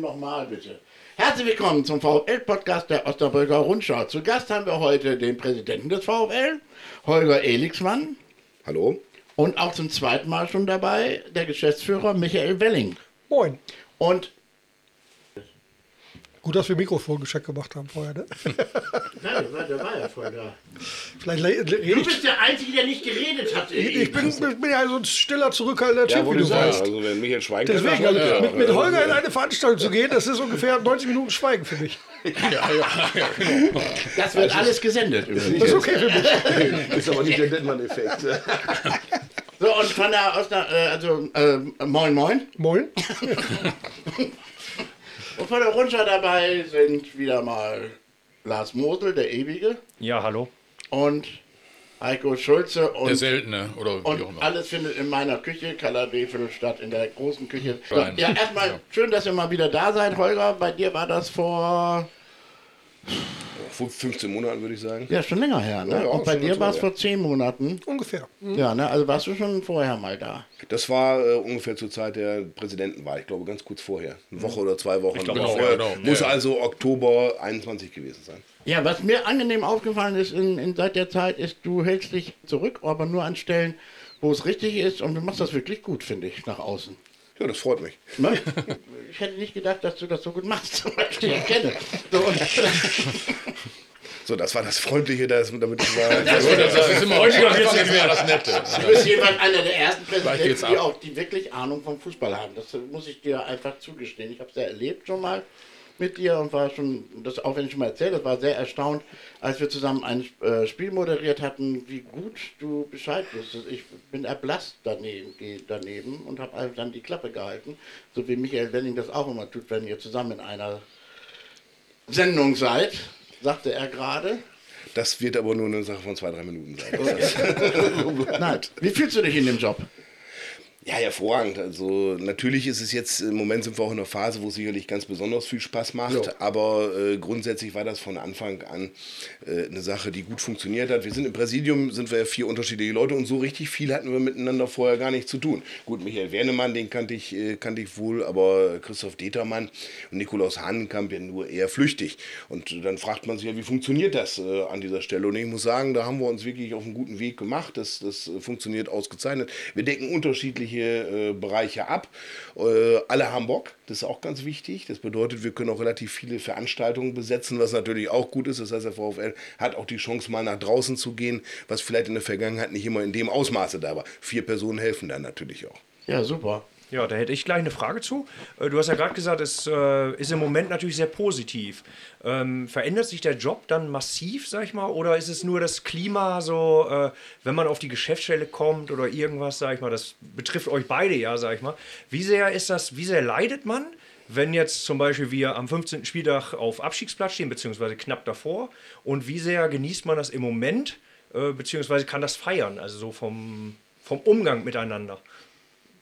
Nochmal bitte. Herzlich willkommen zum VfL-Podcast der Osnabrücker Rundschau. Zu Gast haben wir heute den Präsidenten des VfL, Holger Elixmann. Hallo. Und auch zum zweiten Mal schon dabei der Geschäftsführer Michael Welling. Moin. Und Gut, dass wir Mikrofongeschenk gemacht haben vorher, ne? Nein, der war, ja voll da. Vielleicht le- le- Du bist der Einzige, der nicht geredet hat. Ich bin, ich bin ja so ein stiller, zurückhaltender Ja, Typ, wie wollte du sagen. weißt. Also wenn Michael schweigt, Deswegen, dann also ja, mit, mit ja. Holger in eine Veranstaltung zu gehen, das ist ungefähr 90 Minuten Schweigen für mich. Das wird alles gesendet. übrigens. Das ist okay für mich. ist aber nicht der Dettmann-Effekt. So, und von der, aus der äh, also, äh, moin moin. Moin. Und von der Rundschau dabei sind wieder mal Lars Mosel, der Ewige, Ja, hallo. und Heiko Schulze Der und, Seltene oder wie auch und immer. alles findet in meiner Küche, Kalabefel statt, in der großen Küche. So, ja, erstmal schön, dass ihr mal wieder da seid, Holger. Bei dir war das Vor 15 Monaten würde ich sagen. ja, schon länger her, ne? Ja, ja, und bei dir war es vor zehn Monaten. Ungefähr. Ja, ne? Also warst du schon vorher mal da. Das war äh, ungefähr zur Zeit der Präsidentenwahl, ich glaube ganz kurz vorher. Eine Woche oder zwei Wochen. glaube, genau, vorher. genau. Muss Ja, ja. also Oktober 21 gewesen sein. Ja, was mir angenehm aufgefallen ist in, in seit der Zeit, ist, du hältst dich zurück, aber nur an Stellen, wo es richtig ist und du machst das wirklich gut, finde ich, nach außen. Ja, das freut mich. Ich hätte nicht gedacht, dass du das so gut machst, weil ich dich kenne. So, So, das war das Freundliche, das, damit ich war. Das, das, das ist immer Anfang ist immer das Nette. du bist jedenfalls einer der ersten Präsidenten, die auch die wirklich Ahnung vom Fußball haben. Das muss ich dir einfach zugestehen. Ich habe es ja erlebt schon mal mit dir und war schon, das auch wenn ich schon mal erzählt, das war sehr erstaunt, als wir zusammen ein äh, Spiel moderiert hatten, wie gut du Bescheid wusstest. Ich bin erblasst daneben, daneben und habe einfach dann die Klappe gehalten, so wie Michael Welling das auch immer tut, wenn ihr zusammen in einer Sendung seid, sagte er gerade. Das wird aber nur eine Sache von zwei, drei Minuten sein. Nein, wie fühlst du dich in dem Job? Ja, hervorragend. Also natürlich ist es jetzt, im Moment sind wir auch in einer Phase, wo es sicherlich ganz besonders viel Spaß macht, Ja. aber äh, grundsätzlich war das von Anfang an äh, eine Sache, die gut funktioniert hat. Wir sind im Präsidium, sind wir ja vier unterschiedliche Leute und so richtig viel hatten wir miteinander vorher gar nicht zu tun. Gut, Michael Wernemann, den kannte ich, äh, kannte ich wohl, aber Christoph Determann und Nikolaus Hahnenkamp ja nur eher flüchtig. Und dann fragt man sich ja, wie funktioniert das äh, an dieser Stelle? Und ich muss sagen, da haben wir uns wirklich auf einen guten Weg gemacht. Das, das äh, funktioniert ausgezeichnet. Wir decken unterschiedliche äh, Bereiche ab. Äh, alle haben Bock, das ist auch ganz wichtig. Das bedeutet, wir können auch relativ viele Veranstaltungen besetzen, was natürlich auch gut ist. Das heißt, der VfL hat auch die Chance, mal nach draußen zu gehen, was vielleicht in der Vergangenheit nicht immer in dem Ausmaße da war. Vier Personen helfen dann natürlich auch. Ja, super. Ja, da hätte ich gleich eine Frage zu. Äh, Du hast ja gerade gesagt, es äh, ist im Moment natürlich sehr positiv. Ähm, verändert sich der Job dann massiv, sag ich mal, oder ist es nur das Klima so, äh, wenn man auf die Geschäftsstelle kommt oder irgendwas, sag ich mal, das betrifft euch beide ja, sag ich mal. Wie sehr ist das, wie sehr leidet man, wenn jetzt zum Beispiel wir am 15. Spieltag auf Abstiegsplatz stehen, beziehungsweise knapp davor, und wie sehr genießt man das im Moment, beziehungsweise kann das feiern, also so vom, vom Umgang miteinander?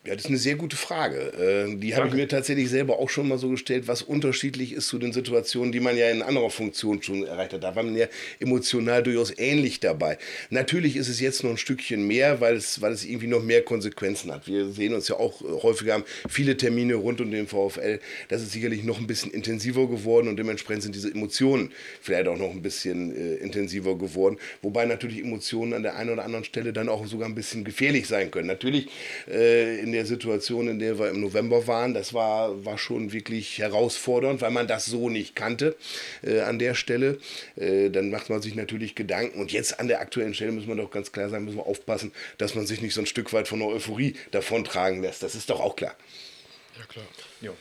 Ja, das ist eine sehr gute Frage. Äh, die habe ich mir tatsächlich selber auch schon mal so gestellt, was unterschiedlich ist zu den Situationen, die man ja in anderer Funktion schon erreicht hat. Da war man ja emotional durchaus ähnlich dabei. Natürlich ist es jetzt noch ein Stückchen mehr, weil es, weil es irgendwie noch mehr Konsequenzen hat. Wir sehen uns ja auch äh, häufiger, haben viele Termine rund um den VfL. Das ist sicherlich noch ein bisschen intensiver geworden und dementsprechend sind diese Emotionen vielleicht auch noch ein bisschen äh, intensiver geworden. Wobei natürlich Emotionen an der einen oder anderen Stelle dann auch sogar ein bisschen gefährlich sein können. Natürlich äh, in der Situation, in der wir im November waren, das war, war schon wirklich herausfordernd, weil man das so nicht kannte äh, an der Stelle. Äh, dann macht man sich natürlich Gedanken. Und jetzt an der aktuellen Stelle müssen wir doch ganz klar sagen, müssen wir aufpassen, dass man sich nicht so ein Stück weit von der Euphorie davontragen lässt. Das ist doch auch klar. Ja, klar. Ja.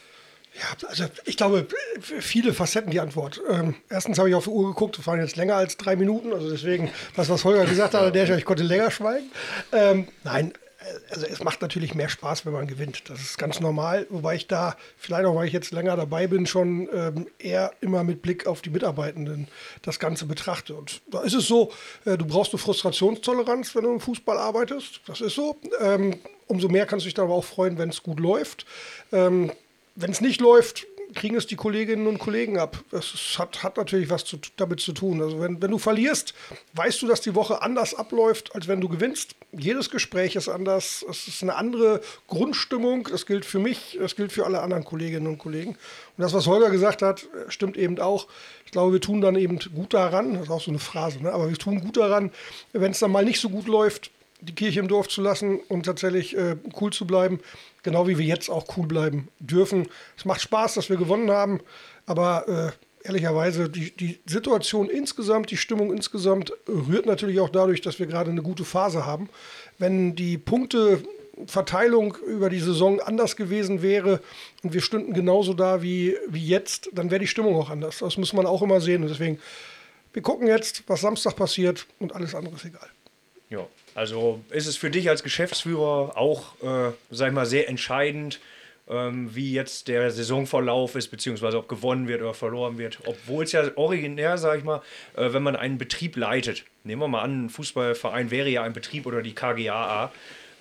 Ja, also ich glaube, viele Facetten die Antwort. Ähm, erstens habe ich auf die Uhr geguckt, das waren jetzt länger als drei Minuten, also deswegen, das, was Holger gesagt hat, der ich konnte länger schweigen. Ähm, nein, also es macht natürlich mehr Spaß, wenn man gewinnt. Das ist ganz normal, wobei ich da, vielleicht auch weil ich jetzt länger dabei bin, schon ähm, eher immer mit Blick auf die Mitarbeitenden das Ganze betrachte. Und da ist es so, äh, du brauchst eine Frustrationstoleranz, wenn du im Fußball arbeitest. Das ist so. Ähm, umso mehr kannst du dich dann aber auch freuen, wenn es gut läuft. Ähm, wenn es nicht läuft, kriegen es die Kolleginnen und Kollegen ab. Das hat, hat natürlich was zu, damit zu tun. Also wenn, wenn du verlierst, weißt du, dass die Woche anders abläuft, als wenn du gewinnst. Jedes Gespräch ist anders. Es ist eine andere Grundstimmung. Das gilt für mich, das gilt für alle anderen Kolleginnen und Kollegen. Und das, was Holger gesagt hat, stimmt eben auch. Ich glaube, wir tun dann eben gut daran, das ist auch so eine Phrase, ne? aber wir tun gut daran, wenn es dann mal nicht so gut läuft, die Kirche im Dorf zu lassen und tatsächlich äh, cool zu bleiben, genau wie wir jetzt auch cool bleiben dürfen. Es macht Spaß, dass wir gewonnen haben, aber äh, ehrlicherweise die, die Situation insgesamt, die Stimmung insgesamt rührt natürlich auch dadurch, dass wir gerade eine gute Phase haben. Wenn die Punkteverteilung über die Saison anders gewesen wäre und wir stünden genauso da wie, wie jetzt, dann wäre die Stimmung auch anders. Das muss man auch immer sehen. Und deswegen, wir gucken jetzt, was Samstag passiert und alles andere ist egal. Ja, also ist es für dich als Geschäftsführer auch, äh, sag ich mal, sehr entscheidend, ähm, wie jetzt der Saisonverlauf ist, beziehungsweise ob gewonnen wird oder verloren wird. Obwohl es ja originär, sag ich mal, äh, wenn man einen Betrieb leitet, nehmen wir mal an, ein Fußballverein wäre ja ein Betrieb oder die KGAA,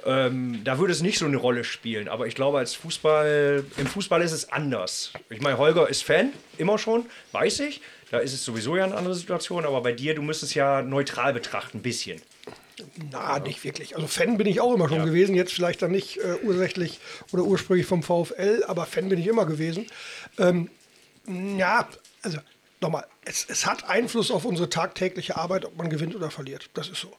ähm, da würde es nicht so eine Rolle spielen. Aber ich glaube, als Fußball, im Fußball ist es anders. Ich meine, Holger ist Fan, immer schon, weiß ich. Da ist es sowieso ja eine andere Situation, aber bei dir, du müsstest ja neutral betrachten, ein bisschen. Na, nicht wirklich. Also Fan bin ich auch immer schon gewesen. Jetzt vielleicht dann nicht äh, ursächlich oder ursprünglich vom VfL, aber Fan bin ich immer gewesen. Ähm, ja, also nochmal, es, es hat Einfluss auf unsere tagtägliche Arbeit, ob man gewinnt oder verliert. Das ist so.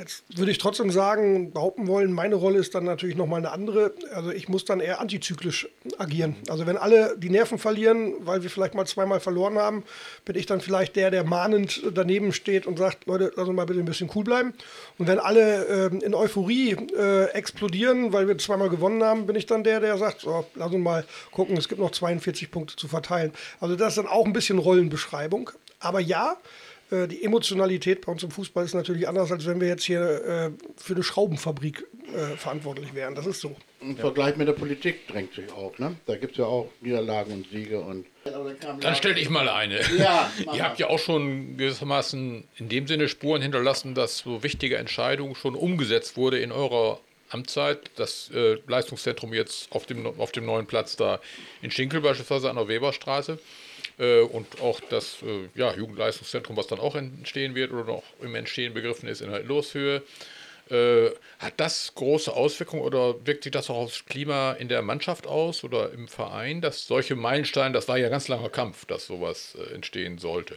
Jetzt würde ich trotzdem sagen, behaupten wollen, meine Rolle ist dann natürlich nochmal eine andere. Also ich muss dann eher antizyklisch agieren. Also wenn alle die Nerven verlieren, weil wir vielleicht mal zweimal verloren haben, bin ich dann vielleicht der, der mahnend daneben steht und sagt, Leute, lass uns mal bitte ein bisschen cool bleiben. Und wenn alle äh, in Euphorie äh, explodieren, weil wir zweimal gewonnen haben, bin ich dann der, der sagt, so, lass uns mal gucken, es gibt noch 42 Punkte zu verteilen. Also das ist dann auch ein bisschen Rollenbeschreibung. Aber ja, die Emotionalität bei uns im Fußball ist natürlich anders, als wenn wir jetzt hier äh, für eine Schraubenfabrik äh, verantwortlich wären. Das ist so. Im Vergleich mit der Politik drängt sich auch, ne? Da gibt es ja auch Niederlagen und Siege und. Dann stelle ich mal eine. Ja, Ihr habt ja auch schon gewissermaßen in dem Sinne Spuren hinterlassen, dass so wichtige Entscheidungen schon umgesetzt wurde in eurer Amtszeit. Das äh, Leistungszentrum jetzt auf dem, auf dem neuen Platz da in Schinkel beispielsweise an der Weberstraße. Äh, und auch das äh, ja, Jugendleistungszentrum, was dann auch entstehen wird oder noch im Entstehen begriffen ist in Loshöhe. Äh, hat das große Auswirkungen oder wirkt sich das auch aufs Klima in der Mannschaft aus oder im Verein, dass solche Meilensteine, das war ja ganz langer Kampf, dass sowas äh, entstehen sollte?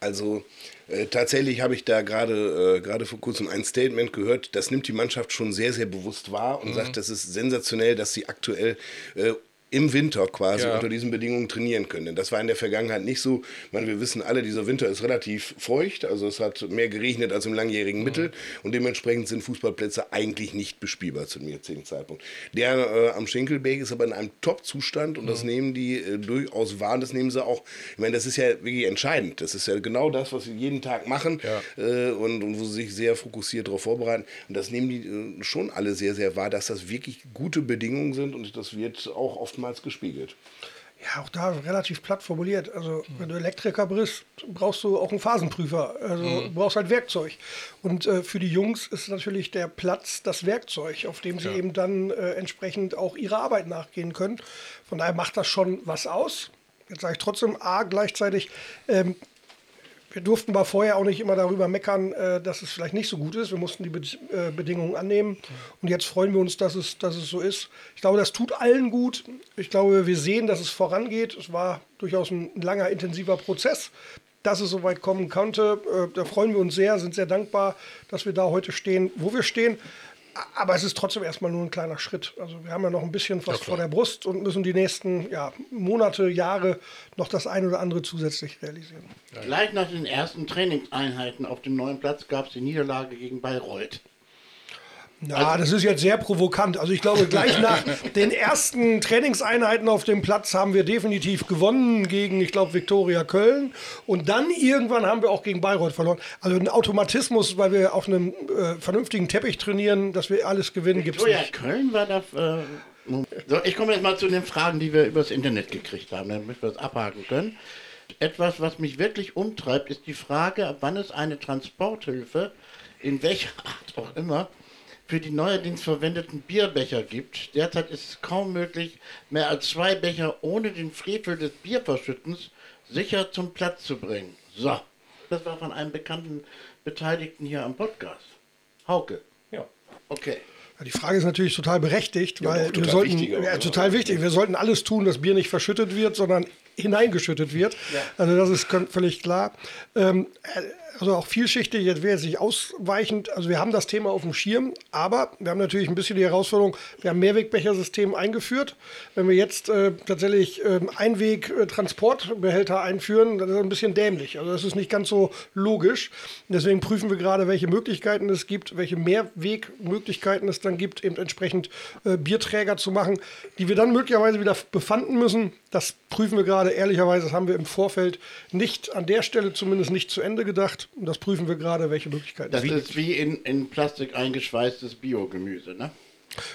Also äh, tatsächlich habe ich da gerade äh, gerade vor kurzem ein Statement gehört, das nimmt die Mannschaft schon sehr, sehr bewusst wahr und sagt, das ist sensationell, dass sie aktuell äh, im Winter quasi Ja. unter diesen Bedingungen trainieren können. Denn das war in der Vergangenheit nicht so. Ich meine, wir wissen alle, dieser Winter ist relativ feucht, also es hat mehr geregnet als im langjährigen Mittel und dementsprechend sind Fußballplätze eigentlich nicht bespielbar zu dem jetzigen Zeitpunkt. Der äh, am Schinkelberg ist aber in einem Top-Zustand und das nehmen die äh, durchaus wahr das nehmen sie auch. Ich meine, das ist ja wirklich entscheidend. Das ist ja genau das, was sie jeden Tag machen äh, und, und wo sie sich sehr fokussiert darauf vorbereiten. Und das nehmen die äh, schon alle sehr, sehr wahr, dass das wirklich gute Bedingungen sind und das wird auch oftmals gespiegelt. Ja, auch da relativ platt formuliert. Also, wenn du Elektriker bist, brauchst du auch einen Phasenprüfer. Also, du brauchst halt Werkzeug. Und äh, für die Jungs ist natürlich der Platz das Werkzeug, auf dem sie eben dann äh, entsprechend auch ihrer Arbeit nachgehen können. Von daher macht das schon was aus. Jetzt sage ich trotzdem, A, gleichzeitig, ähm, wir durften aber vorher auch nicht immer darüber meckern, äh, dass es vielleicht nicht so gut ist. Wir mussten die Be äh, Bedingungen annehmen. Und jetzt freuen wir uns, dass es, dass es so ist. Ich glaube, das tut allen gut. Ich glaube, wir sehen, dass es vorangeht. Es war durchaus ein langer, intensiver Prozess. Dass es so weit kommen konnte, äh, da freuen wir uns sehr, sind sehr dankbar, dass wir da heute stehen, wo wir stehen. Aber es ist trotzdem erstmal nur ein kleiner Schritt. Also wir haben ja noch ein bisschen was vor der Brust und müssen die nächsten ja, Monate, Jahre noch das ein oder andere zusätzlich realisieren. Gleich nach den ersten Trainingseinheiten auf dem neuen Platz gab es die Niederlage gegen Bayreuth. Ja, das ist jetzt sehr provokant. Also ich glaube, gleich nach den ersten Trainingseinheiten auf dem Platz haben wir definitiv gewonnen gegen, ich glaube, Viktoria Köln. Und dann irgendwann haben wir auch gegen Bayreuth verloren. Also ein Automatismus, weil wir auf einem äh, vernünftigen Teppich trainieren, dass wir alles gewinnen, gibt es nicht. Köln war da. Äh, so, ich komme jetzt mal zu den Fragen, die wir übers Internet gekriegt haben, damit wir das abhaken können. Etwas, was mich wirklich umtreibt, ist die Frage, ab wann es eine Transporthilfe, in welcher Art auch immer, für die neuerdings verwendeten Bierbecher gibt. Derzeit ist es kaum möglich, mehr als zwei Becher ohne den Frevel des Bierverschüttens sicher zum Platz zu bringen. So, das war von einem bekannten Beteiligten hier am Podcast. Hauke. Ja. Okay. Ja, die Frage ist natürlich total berechtigt, Ja, weil doch, wir total sollten, wichtig ja, total wichtig, wir sollten alles tun, dass Bier nicht verschüttet wird, sondern hineingeschüttet wird. Also das ist völlig klar. Ähm, äh, also auch vielschichtig, jetzt wäre jetzt nicht ausweichend. Also wir haben das Thema auf dem Schirm, aber wir haben natürlich ein bisschen die Herausforderung, wir haben Mehrwegbechersystem eingeführt. Wenn wir jetzt äh, tatsächlich ähm, Einweg-Transportbehälter einführen, dann ist das ein bisschen dämlich. Also das ist nicht ganz so logisch. Deswegen prüfen wir gerade, welche Möglichkeiten es gibt, welche Mehrwegmöglichkeiten es dann gibt, eben entsprechend äh, Bierträger zu machen, die wir dann möglicherweise wieder befanden müssen. Das prüfen wir gerade. Ehrlicherweise das haben wir im Vorfeld nicht an der Stelle zumindest nicht zu Ende gedacht. Und das prüfen wir gerade, welche Möglichkeiten Das es gibt. ist wie in, in Plastik eingeschweißtes Biogemüse, ne?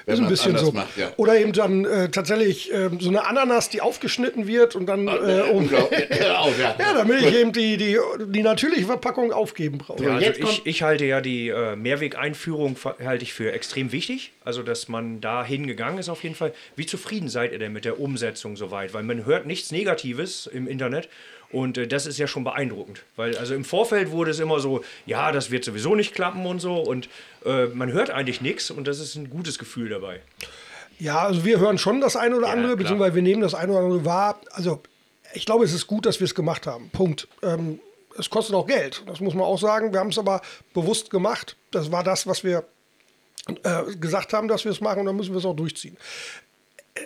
Wenn ist ein bisschen anders so. Macht, ja. Oder eben dann äh, tatsächlich ähm, so eine Ananas, die aufgeschnitten wird und dann, äh, um, ja. ja, damit ich eben die, die, die natürliche Verpackung aufgeben brauche. Ja, also jetzt ich, kommt- ich halte ja die äh, Mehrwegeinführung halte ich für extrem wichtig. Also, dass man da hingegangen ist auf jeden Fall. Wie zufrieden seid ihr denn mit der Umsetzung soweit? Weil man hört nichts Negatives im Internet. Und äh, das ist ja schon beeindruckend. Weil also im Vorfeld wurde es immer so, ja, das wird sowieso nicht klappen und so. Und äh, man hört eigentlich nichts und das ist ein gutes Gefühl dabei. Ja, also wir hören schon das eine oder Ja, andere, klar. beziehungsweise wir nehmen das eine oder andere wahr. Also ich glaube, es ist gut, dass wir es gemacht haben. Punkt. Ähm, es kostet auch Geld, das muss man auch sagen. Wir haben es aber bewusst gemacht. Das war das, was wir äh, gesagt haben, dass wir es machen und dann müssen wir es auch durchziehen.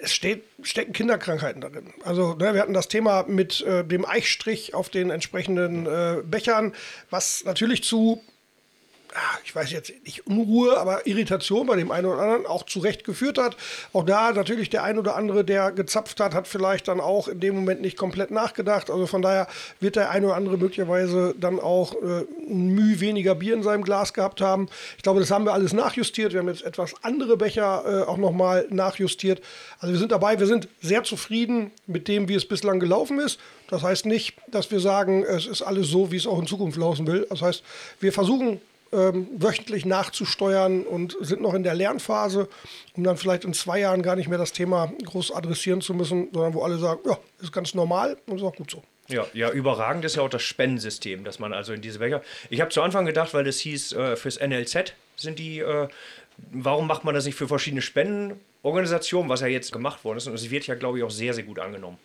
Es steht, stecken Kinderkrankheiten darin. Also ne, wir hatten das Thema mit äh, dem Eichstrich auf den entsprechenden äh, Bechern, was natürlich zu ich weiß jetzt nicht Unruhe, aber Irritation bei dem einen oder anderen auch zu Recht geführt hat. Auch da natürlich der ein oder andere, der gezapft hat, hat vielleicht dann auch in dem Moment nicht komplett nachgedacht. Also von daher wird der ein oder andere möglicherweise dann auch äh, ein Mühe weniger Bier in seinem Glas gehabt haben. Ich glaube, das haben wir alles nachjustiert. Wir haben jetzt etwas andere Becher äh, auch nochmal nachjustiert. Also wir sind dabei, wir sind sehr zufrieden mit dem, wie es bislang gelaufen ist. Das heißt nicht, dass wir sagen, es ist alles so, wie es auch in Zukunft laufen will. Das heißt, wir versuchen ähm, wöchentlich nachzusteuern und sind noch in der Lernphase, um dann vielleicht in zwei Jahren gar nicht mehr das Thema groß adressieren zu müssen, sondern wo alle sagen, ja, ist ganz normal und ist auch gut so. Ja, ja, überragend ist ja auch das Spendensystem, dass man also in diese Becher. Ich habe zu Anfang gedacht, weil das hieß, äh, fürs NLZ sind die, äh, warum macht man das nicht für verschiedene Spendenorganisationen, was ja jetzt gemacht worden ist. Und es wird ja, glaube ich, auch sehr, sehr gut angenommen.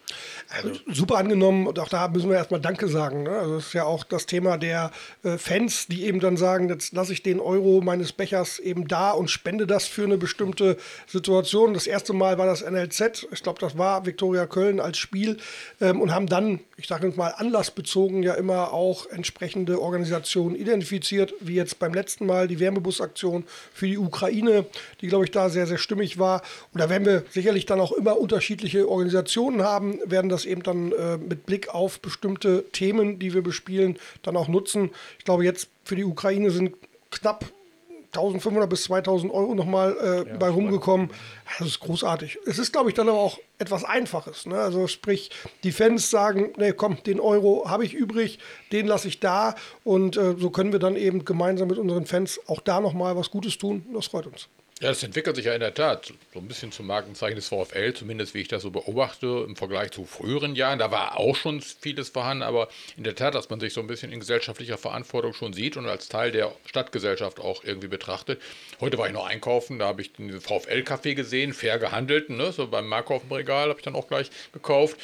super angenommen und auch da müssen wir erstmal Danke sagen. Ne? Also das ist ja auch das Thema der äh, Fans, die eben dann sagen, jetzt lasse ich den Euro meines Bechers eben da und spende das für eine bestimmte Situation. Das erste Mal war das NLZ, ich glaube, das war Viktoria Köln als Spiel ähm, und haben dann, ich sage jetzt mal anlassbezogen, ja immer auch entsprechende Organisationen identifiziert, wie jetzt beim letzten Mal die Wärmebusaktion für die Ukraine, die, glaube ich, da sehr, sehr stimmig war. Und da werden wir sicherlich dann auch immer unterschiedliche Organisationen haben, werden das eben dann äh, mit Blick auf bestimmte Themen, die wir bespielen, dann auch nutzen. Ich glaube, jetzt für die Ukraine sind knapp 1500 bis 2000 Euro nochmal äh, bei rumgekommen. Das ist großartig. Es ist, glaube ich, dann aber auch etwas Einfaches. Ne? Also sprich, die Fans sagen, nee, komm, den Euro habe ich übrig, den lasse ich da. Und äh, so können wir dann eben gemeinsam mit unseren Fans auch da nochmal was Gutes tun. Das freut uns. Ja, das entwickelt sich ja in der Tat so ein bisschen zum Markenzeichen des VfL, zumindest wie ich das so beobachte im Vergleich zu früheren Jahren. Da war auch schon vieles vorhanden, aber in der Tat, dass man sich so ein bisschen in gesellschaftlicher Verantwortung schon sieht und als Teil der Stadtgesellschaft auch irgendwie betrachtet. Heute war ich noch einkaufen, da habe ich den VfL-Café gesehen, fair gehandelt, ne? so beim Markov-Regal habe ich dann auch gleich gekauft.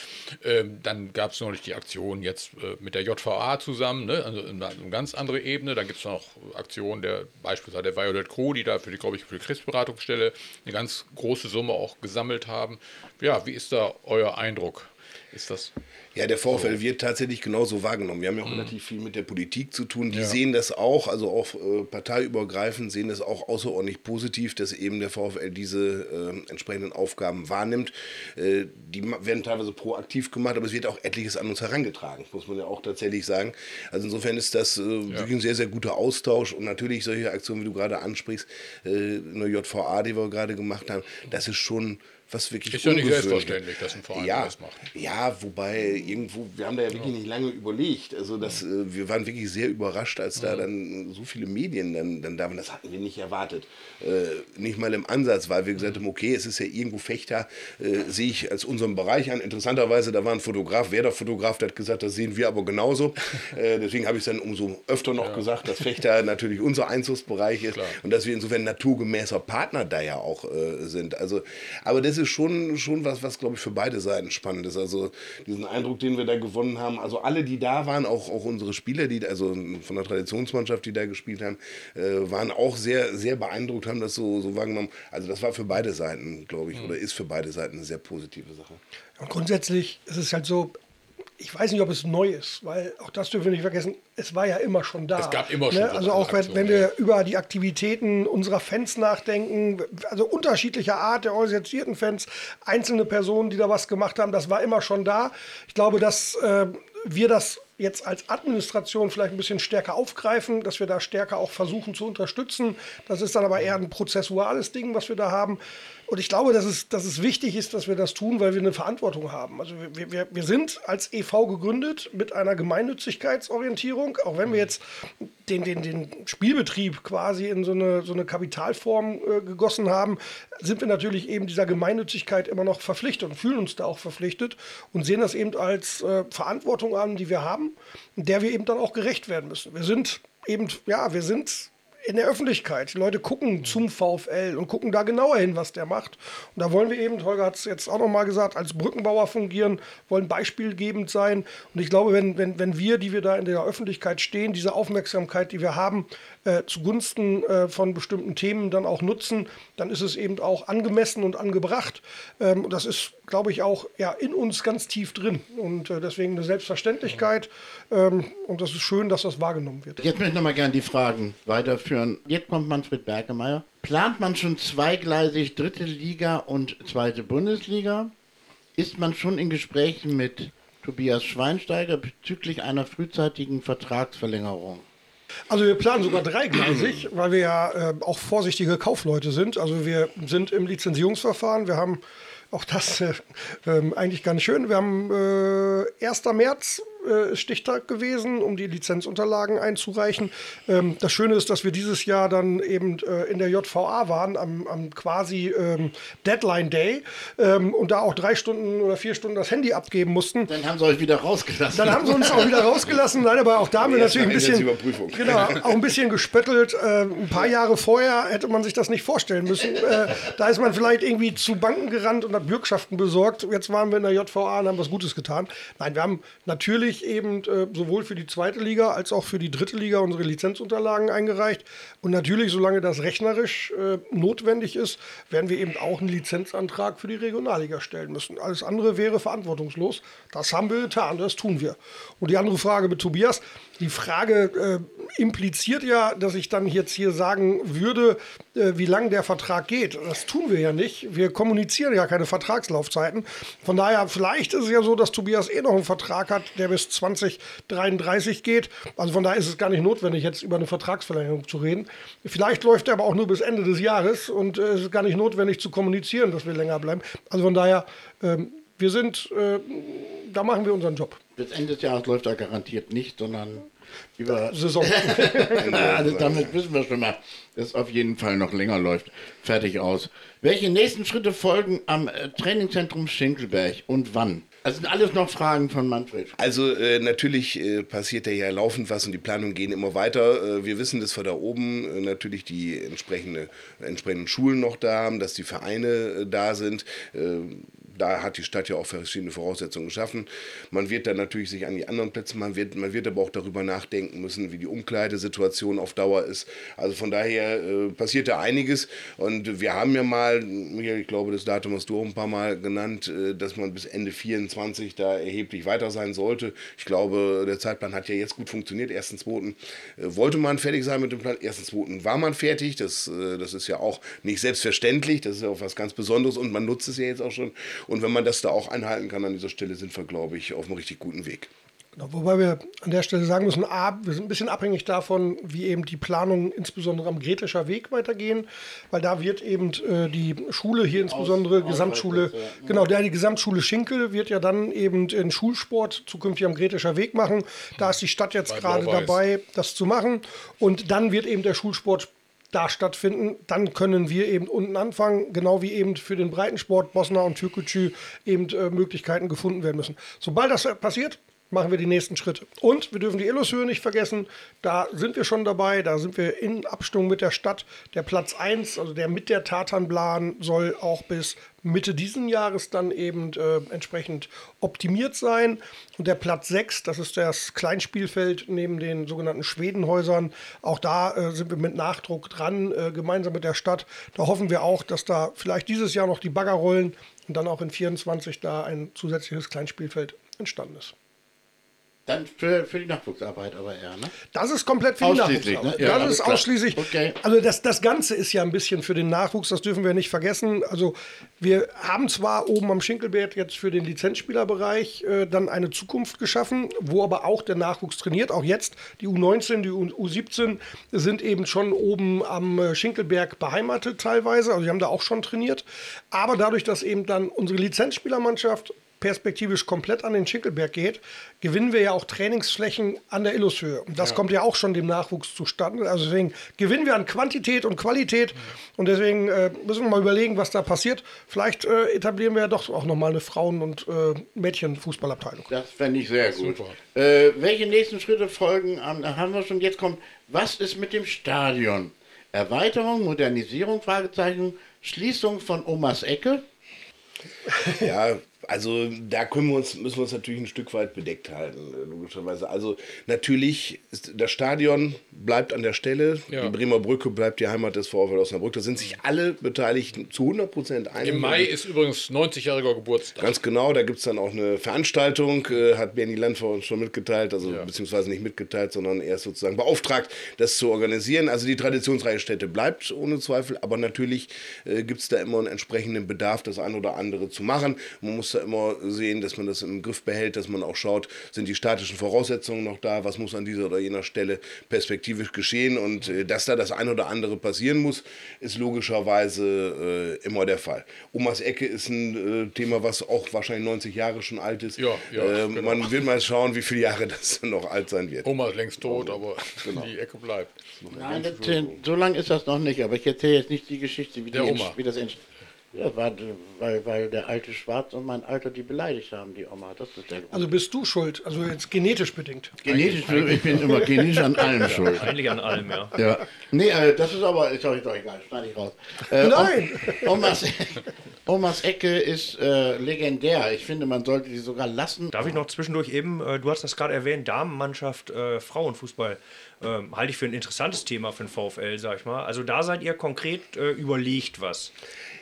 Ähm, dann gab es noch die Aktion jetzt äh, mit der JVA zusammen, ne? also eine, ganz andere Ebene. Da gibt es noch Aktionen der beispielsweise der Violet Crew, die da für die, glaube ich, für die Krebsberatungsstelle eine ganz große Summe auch gesammelt haben. Ja, wie ist da euer Eindruck? Ist das Ja, der VfL wird tatsächlich genauso wahrgenommen. Wir haben ja auch relativ viel mit der Politik zu tun. Die sehen das auch, also auch äh, parteiübergreifend sehen das auch außerordentlich positiv, dass eben der VfL diese äh, entsprechenden Aufgaben wahrnimmt. Äh, die werden teilweise proaktiv gemacht, aber es wird auch etliches an uns herangetragen, muss man ja auch tatsächlich sagen. Also insofern ist das äh, wirklich ein sehr, sehr guter Austausch und natürlich solche Aktionen, wie du gerade ansprichst, äh, eine JVA, die wir gerade gemacht haben, das ist schon was wirklich Ist ja nicht selbstverständlich, dass ein Verein ja, das macht. Ja, wobei irgendwo, wir haben da ja wirklich nicht lange überlegt. Also das, äh, wir waren wirklich sehr überrascht, als da dann so viele Medien dann, dann da waren. Das hatten wir nicht erwartet. Äh, nicht mal im Ansatz, weil wir gesagt haben, okay, es ist ja irgendwo Fechter, äh, sehe ich als unseren Bereich an. Interessanterweise, da war ein Fotograf, wer der Fotograf, der hat gesagt, das sehen wir aber genauso. äh, deswegen habe ich es dann umso öfter noch gesagt, dass Fechter natürlich unser Einzugsbereich ist und dass wir insofern naturgemäßer Partner da ja auch äh, sind. Also, aber das ist schon, schon was, was glaube ich für beide Seiten spannend ist. Also diesen Eindruck, den wir da gewonnen haben, also alle, die da waren, auch, auch unsere Spieler, die also von der Traditionsmannschaft, die da gespielt haben, äh, waren auch sehr, sehr beeindruckt, haben das so, so wahrgenommen. Also das war für beide Seiten, glaube ich, oder ist für beide Seiten eine sehr positive Sache. Und grundsätzlich ist es halt so, ich weiß nicht, ob es neu ist, weil auch das dürfen wir nicht vergessen, es war ja immer schon da. Es gab immer schon Ne? so Also auch wenn, Aktion, wenn ja. wir über die Aktivitäten unserer Fans nachdenken, also unterschiedlicher Art der organisierten Fans, einzelne Personen, die da was gemacht haben, das war immer schon da. Ich glaube, dass äh, wir das jetzt als Administration vielleicht ein bisschen stärker aufgreifen, dass wir da stärker auch versuchen zu unterstützen. Das ist dann aber eher ein prozessuales Ding, was wir da haben. Und ich glaube, dass es, dass es wichtig ist, dass wir das tun, weil wir eine Verantwortung haben. Also wir, wir, wir sind als EV gegründet mit einer Gemeinnützigkeitsorientierung, auch wenn wir jetzt den, den, den Spielbetrieb quasi in so eine, so eine Kapitalform äh, gegossen haben, sind wir natürlich eben dieser Gemeinnützigkeit immer noch verpflichtet und fühlen uns da auch verpflichtet und sehen das eben als äh, Verantwortung an, die wir haben, der wir eben dann auch gerecht werden müssen. Wir sind eben, ja, wir sind in der Öffentlichkeit. Die Leute gucken zum VfL und gucken da genauer hin, was der macht. Und da wollen wir eben, Holger hat es jetzt auch nochmal gesagt, als Brückenbauer fungieren, wollen beispielgebend sein. Und ich glaube, wenn, wenn, wenn wir, die wir da in der Öffentlichkeit stehen, diese Aufmerksamkeit, die wir haben, äh, zugunsten äh, von bestimmten Themen dann auch nutzen, dann ist es eben auch angemessen und angebracht. Ähm, und das ist, glaube ich, auch ja, in uns ganz tief drin. Und äh, deswegen eine Selbstverständlichkeit. Ähm, und das ist schön, dass das wahrgenommen wird. Jetzt möchte ich nochmal gerne die Fragen weiterführen. Jetzt kommt Manfred Bergemeyer. Plant man schon zweigleisig dritte Liga und zweite Bundesliga? Ist man schon in Gesprächen mit Tobias Schweinsteiger bezüglich einer frühzeitigen Vertragsverlängerung? Also wir planen sogar dreigleisig, weil wir ja äh, auch vorsichtige Kaufleute sind. Also wir sind im Lizenzierungsverfahren. Wir haben auch das äh, ähm, eigentlich ganz schön. Wir haben äh, 1. März Stichtag gewesen, um die Lizenzunterlagen einzureichen. Ähm, das Schöne ist, dass wir dieses Jahr dann eben äh, in der JVA waren, am, am quasi ähm, Deadline Day ähm, und da auch drei Stunden oder vier Stunden das Handy abgeben mussten. Dann haben sie euch wieder rausgelassen. Dann haben sie uns auch wieder rausgelassen. Nein, aber auch da haben wir natürlich ein bisschen, genau, auch ein bisschen gespöttelt. Äh, ein paar Jahre vorher hätte man sich das nicht vorstellen müssen. Äh, da ist man vielleicht irgendwie zu Banken gerannt und hat Bürgschaften besorgt. Jetzt waren wir in der JVA und haben was Gutes getan. Nein, wir haben natürlich eben äh, sowohl für die zweite Liga als auch für die dritte Liga unsere Lizenzunterlagen eingereicht. Und natürlich, solange das rechnerisch äh, notwendig ist, werden wir eben auch einen Lizenzantrag für die Regionalliga stellen müssen. Alles andere wäre verantwortungslos. Das haben wir getan, das tun wir. Und die andere Frage mit Tobias, die Frage äh, impliziert ja, dass ich dann jetzt hier sagen würde, äh, wie lange der Vertrag geht. Das tun wir ja nicht. Wir kommunizieren ja keine Vertragslaufzeiten. Von daher, vielleicht ist es ja so, dass Tobias eh noch einen Vertrag hat, der bis 2033 geht. Also von daher ist es gar nicht notwendig, jetzt über eine Vertragsverlängerung zu reden. Vielleicht läuft er aber auch nur bis Ende des Jahres und äh, es ist gar nicht notwendig zu kommunizieren, dass wir länger bleiben. Also von daher, ähm, wir sind, äh, da machen wir unseren Job. Bis Ende des Jahres läuft er garantiert nicht, sondern über Saison. also damit wissen wir schon mal, dass es auf jeden Fall noch länger läuft. Fertig aus. Welche nächsten Schritte folgen am äh, Trainingszentrum Schinkelberg und wann? Das sind alles noch Fragen von Manfred. Also äh, natürlich äh, passiert da ja laufend was und die Planungen gehen immer weiter. Äh, wir wissen, dass wir da oben äh, natürlich die entsprechende, entsprechenden Schulen noch da haben, dass die Vereine äh, da sind. Da hat die Stadt ja auch verschiedene Voraussetzungen geschaffen. Man wird dann natürlich sich an die anderen Plätze, man wird, man wird aber auch darüber nachdenken müssen, wie die Umkleidesituation auf Dauer ist. Also von daher äh, passiert da einiges. Und wir haben ja mal, ich glaube, das Datum hast du auch ein paar Mal genannt, äh, dass man bis Ende 24 da erheblich weiter sein sollte. Ich glaube, der Zeitplan hat ja jetzt gut funktioniert. Ersten, zweiten äh, wollte man fertig sein mit dem Plan. Ersten, zweiten war man fertig. Das, äh, das ist ja auch nicht selbstverständlich. Das ist ja auch was ganz Besonderes und man nutzt es ja jetzt auch schon. Und wenn man das da auch einhalten kann an dieser Stelle, sind wir, glaube ich, auf einem richtig guten Weg. Genau, wobei wir an der Stelle sagen müssen, A, wir sind ein bisschen abhängig davon, wie eben die Planungen insbesondere am Gretischer Weg weitergehen, weil da wird eben äh, die Schule hier insbesondere Aus, Gesamtschule, genau, der die Gesamtschule Schinkel wird ja dann eben in Schulsport zukünftig am Gretischer Weg machen. Da ist die Stadt jetzt gerade dabei, das zu machen und dann wird eben der Schulsport da stattfinden, dann können wir eben unten anfangen, genau wie eben für den Breitensport Bosna und Türkgücü eben äh, Möglichkeiten gefunden werden müssen. Sobald das passiert, machen wir die nächsten Schritte. Und wir dürfen die Illushöhe nicht vergessen, da sind wir schon dabei, da sind wir in Abstimmung mit der Stadt. Der Platz 1, also der mit der Tatanplan, soll auch bis Mitte diesen Jahres dann eben äh, entsprechend optimiert sein. Und der Platz 6, das ist das Kleinspielfeld neben den sogenannten Schwedenhäusern, auch da äh, sind wir mit Nachdruck dran, äh, gemeinsam mit der Stadt. Da hoffen wir auch, dass da vielleicht dieses Jahr noch die Bagger rollen und dann auch in 24 da ein zusätzliches Kleinspielfeld entstanden ist. Dann für, für die Nachwuchsarbeit aber eher, ne? Das ist komplett für die Nachwuchsarbeit. Ne? Ja, das ist ausschließlich. Okay. Also das, das Ganze ist ja ein bisschen für den Nachwuchs, das dürfen wir nicht vergessen. Also wir haben zwar oben am Schinkelberg jetzt für den Lizenzspielerbereich äh, dann eine Zukunft geschaffen, wo aber auch der Nachwuchs trainiert. Auch jetzt die U19, die U17 sind eben schon oben am äh, Schinkelberg beheimatet teilweise. Also die haben da auch schon trainiert. Aber dadurch, dass eben dann unsere Lizenzspielermannschaft perspektivisch komplett an den Schinkelberg geht, gewinnen wir ja auch Trainingsflächen an der Illushöhe. Und das ja. kommt ja auch schon dem Nachwuchs zustande. Also deswegen gewinnen wir an Quantität und Qualität. Und deswegen äh, müssen wir mal überlegen, was da passiert. Vielleicht äh, etablieren wir ja doch auch nochmal eine Frauen- und äh, Mädchenfußballabteilung. Das fände ich sehr gut. Äh, welche nächsten Schritte folgen? haben wir schon. Jetzt kommt, was ist mit dem Stadion? Erweiterung, Modernisierung, Fragezeichen, Schließung von Omas Ecke? Ja, also da können wir uns, müssen wir uns natürlich ein Stück weit bedeckt halten, logischerweise. Also natürlich, ist, das Stadion bleibt an der Stelle, ja. die Bremer Brücke bleibt die Heimat des VfL Osnabrück. Da sind sich alle Beteiligten zu 100 Prozent einig. Im Mai ist übrigens 90-jähriger Geburtstag. Ganz genau, da gibt es dann auch eine Veranstaltung, äh, hat Bernie Landfer uns schon mitgeteilt, also ja. beziehungsweise nicht mitgeteilt, sondern er ist sozusagen beauftragt, das zu organisieren. Also die traditionsreiche Stätte bleibt ohne Zweifel, aber natürlich äh, gibt es da immer einen entsprechenden Bedarf, das ein oder andere zu machen. Man muss da immer sehen, dass man das im Griff behält, dass man auch schaut, sind die statischen Voraussetzungen noch da, was muss an dieser oder jener Stelle perspektivisch geschehen und äh, dass da das ein oder andere passieren muss, ist logischerweise äh, immer der Fall. Omas Ecke ist ein äh, Thema, was auch wahrscheinlich 90 Jahre schon alt ist. Ja, ja, äh, genau. Man will mal schauen, wie viele Jahre das noch alt sein wird. Oma ist längst tot, aber genau. die Ecke bleibt. Nein, so lange ist das noch nicht, aber ich erzähle jetzt nicht die Geschichte, wie, die Oma. wie das entsteht. Ja, war, weil, weil der alte Schwarz und mein Alter die beleidigt haben, die Oma. Das ist der Grund. Also bist du schuld, also jetzt genetisch bedingt. Genetisch, eigentlich. ich bin immer genetisch an allem schuld. Eigentlich an allem, ja. ja. Nee, äh, das ist aber, ist doch, ist doch egal, schneide ich raus. Äh, Nein! Omas, Omas Ecke ist äh, legendär. Ich finde, man sollte sie sogar lassen. Darf ich noch zwischendurch eben, äh, du hast das gerade erwähnt, Damenmannschaft, äh, Frauenfußball. Ähm, halte ich für ein interessantes Thema für den VfL, sag ich mal. Also da seid ihr konkret äh, überlegt was.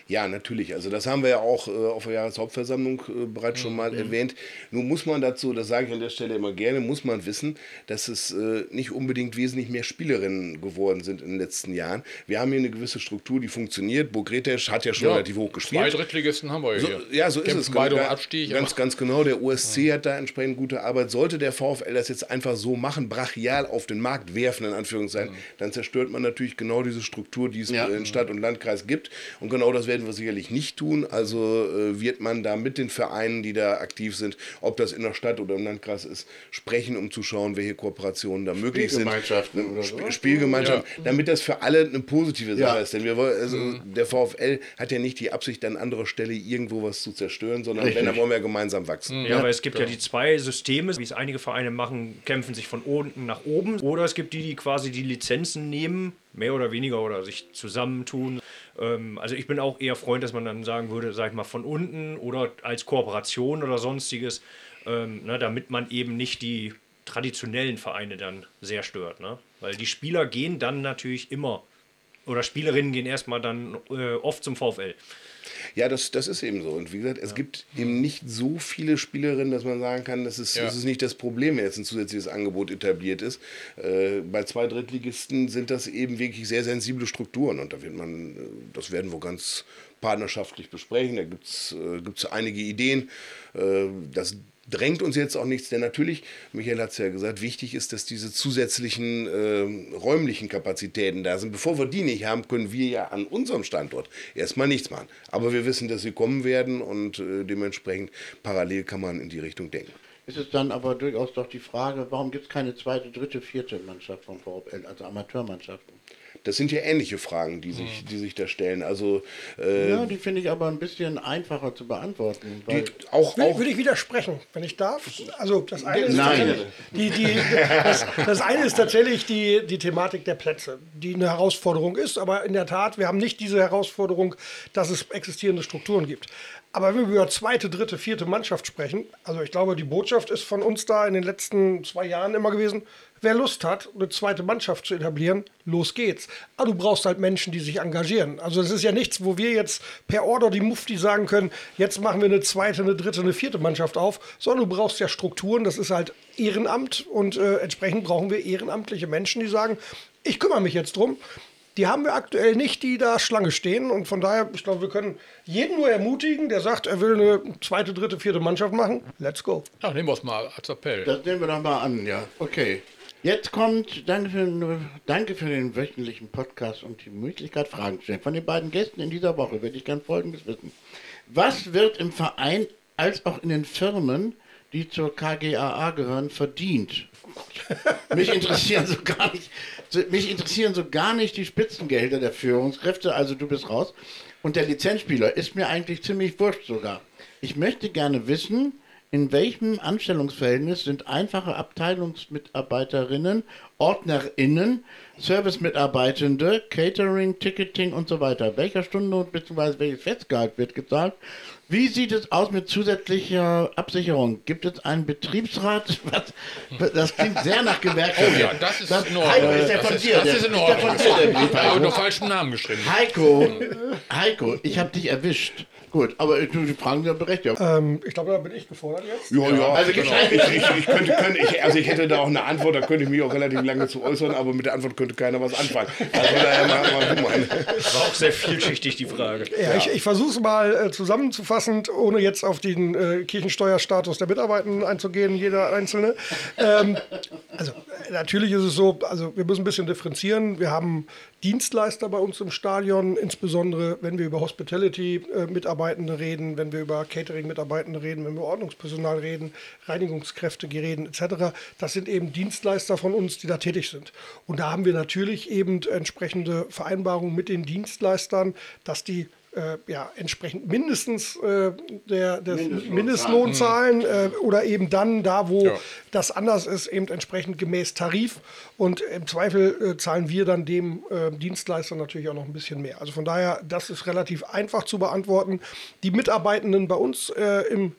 Ja, natürlich. Also das haben wir ja auch äh, auf der Jahreshauptversammlung äh, bereits schon mal mhm. erwähnt. Nun muss man dazu, das sage ich an der Stelle immer gerne, muss man wissen, dass es äh, nicht unbedingt wesentlich mehr Spielerinnen geworden sind in den letzten Jahren. Wir haben hier eine gewisse Struktur, die funktioniert. Bogretesch hat ja schon ja, relativ hoch gespielt. Zwei Drittligisten haben wir so, hier. Ja, so Kämpfen ist es. Beide um Abstieg, ganz, ganz genau. Der USC ja. hat da entsprechend gute Arbeit. Sollte der VfL das jetzt einfach so machen, brachial auf den Markt werfen, in Anführungszeichen, mhm. dann zerstört man natürlich genau diese Struktur, die es ja. in Stadt und Landkreis gibt. Und genau das werden wir sicherlich nicht tun. Also äh, wird man da mit den Vereinen, die da aktiv sind, ob das in der Stadt oder im Landkreis ist, sprechen, um zu schauen, welche Kooperationen da möglich sind. Spielgemeinschaften Sp Spielgemeinschaften, ja. damit das für alle eine positive Sache ja. ist. Denn wir, also, mhm. der VfL hat ja nicht die Absicht, an anderer Stelle irgendwo was zu zerstören, sondern Richtig. wenn, dann wollen wir gemeinsam wachsen. Ja, aber es gibt ja die zwei Systeme, wie es einige Vereine machen, kämpfen sich von unten nach oben. Oder es gibt die, die quasi die Lizenzen nehmen, mehr oder weniger, oder sich zusammentun. Ähm, also ich bin auch eher Freund, dass man dann sagen würde, sag ich mal, von unten oder als Kooperation oder sonstiges, ähm, ne, damit man eben nicht die traditionellen Vereine dann sehr stört. Ne? Weil die Spieler gehen dann natürlich immer, oder Spielerinnen gehen erstmal dann äh, oft zum VfL. Ja, das, das ist eben so. Und wie gesagt, es ja. gibt eben nicht so viele Spielerinnen, dass man sagen kann, das ist, ja. das ist nicht das Problem, wenn jetzt ein zusätzliches Angebot etabliert ist. Äh, bei zwei Drittligisten sind das eben wirklich sehr sensible Strukturen und da wird man, äh, das werden wir ganz partnerschaftlich besprechen. Da gibt es äh, einige Ideen. Äh, das drängt uns jetzt auch nichts, denn natürlich, Michael hat es ja gesagt, wichtig ist, dass diese zusätzlichen äh, räumlichen Kapazitäten da sind. Bevor wir die nicht haben, können wir ja an unserem Standort erstmal nichts machen. Aber wir wissen, dass sie kommen werden und äh, dementsprechend parallel kann man in die Richtung denken. Ist es dann aber durchaus doch die Frage, warum gibt es keine zweite, dritte, vierte Mannschaft vom VfL, also Amateurmannschaften? Das sind ja ähnliche Fragen, die sich, die sich da stellen. Also äh, Ja, die finde ich aber ein bisschen einfacher zu beantworten. Weil auch, Will, auch will ich widersprechen, wenn ich darf? Also das eine ist die, die, das, das eine ist tatsächlich die, die Thematik der Plätze, die eine Herausforderung ist, aber in der Tat, wir haben nicht diese Herausforderung, dass es existierende Strukturen gibt. Aber wenn wir über zweite, dritte, vierte Mannschaft sprechen, also ich glaube, die Botschaft ist von uns da in den letzten zwei Jahren immer gewesen, wer Lust hat, eine zweite Mannschaft zu etablieren, los geht's. Aber du brauchst halt Menschen, die sich engagieren. Also es ist ja nichts, wo wir jetzt per Order die Mufti sagen können, jetzt machen wir eine zweite, eine dritte, eine vierte Mannschaft auf, sondern du brauchst ja Strukturen, das ist halt Ehrenamt und äh, entsprechend brauchen wir ehrenamtliche Menschen, die sagen, ich kümmere mich jetzt drum. Die haben wir aktuell nicht, die da Schlange stehen. Und von daher, ich glaube, wir können jeden nur ermutigen, der sagt, er will eine zweite, dritte, vierte Mannschaft machen. Let's go. Ja, nehmen wir es mal als Appell. Das nehmen wir doch mal an, ja. Okay. Jetzt kommt, danke für, danke für den wöchentlichen Podcast und die Möglichkeit, Fragen zu stellen. Von den beiden Gästen in dieser Woche würde ich gerne Folgendes wissen. Was wird im Verein als auch in den Firmen, die zur KGAA gehören, verdient? Mich interessieren so gar nicht, mich interessieren so gar nicht die Spitzengehälter der Führungskräfte, also du bist raus. Und der Lizenzspieler ist mir eigentlich ziemlich wurscht sogar. Ich möchte gerne wissen, in welchem Anstellungsverhältnis sind einfache Abteilungsmitarbeiterinnen, OrdnerInnen, Servicemitarbeitende, Catering, Ticketing und so weiter? Welcher Stundenlohn bzw. welches Festgehalt wird gezahlt? Wie sieht es aus mit zusätzlicher Absicherung? Gibt es einen Betriebsrat? Was? Das klingt sehr nach Gewerkschaft. Oh ja, das ist in Heiko, Ordnung. ist der Das von ist- dir? das der- ist in der Ordnung. von dir, der Brief, Heiko. nur falschen Namen geschrieben. Heiko, Heiko, ich habe dich erwischt. Gut, aber die Fragen sind berechtigt. Ähm, ich glaube, da bin ich gefordert jetzt. Ja, ja, also genau. ich, ich, ich, könnte, könnte, ich, also ich hätte da auch eine Antwort, da könnte ich mich auch relativ lange zu äußern, aber mit der Antwort könnte keiner was anfangen. Also daher mal, mal. War auch sehr vielschichtig, die Frage. Ja, ich, ich versuche es mal äh, zusammenzufassen, ohne jetzt auf den äh, Kirchensteuerstatus der Mitarbeitenden einzugehen, jeder Einzelne. Ähm, also äh, natürlich ist es so, also wir müssen ein bisschen differenzieren. Wir haben Dienstleister bei uns im Stadion, insbesondere wenn wir über Hospitality-Mitarbeitende reden, wenn wir über Catering-Mitarbeitende reden, wenn wir über Ordnungspersonal reden, Reinigungskräfte reden etc. Das sind eben Dienstleister von uns, die da tätig sind. Und da haben wir natürlich eben entsprechende Vereinbarungen mit den Dienstleistern, dass die äh, ja, entsprechend mindestens äh, der, des Mindestlohn Mindestlohn zahlen äh, oder eben dann da, wo Ja. das anders ist, eben entsprechend gemäß Tarif. Und im Zweifel äh, zahlen wir dann dem äh, Dienstleister natürlich auch noch ein bisschen mehr. Also von daher, das ist relativ einfach zu beantworten. Die Mitarbeitenden bei uns äh, im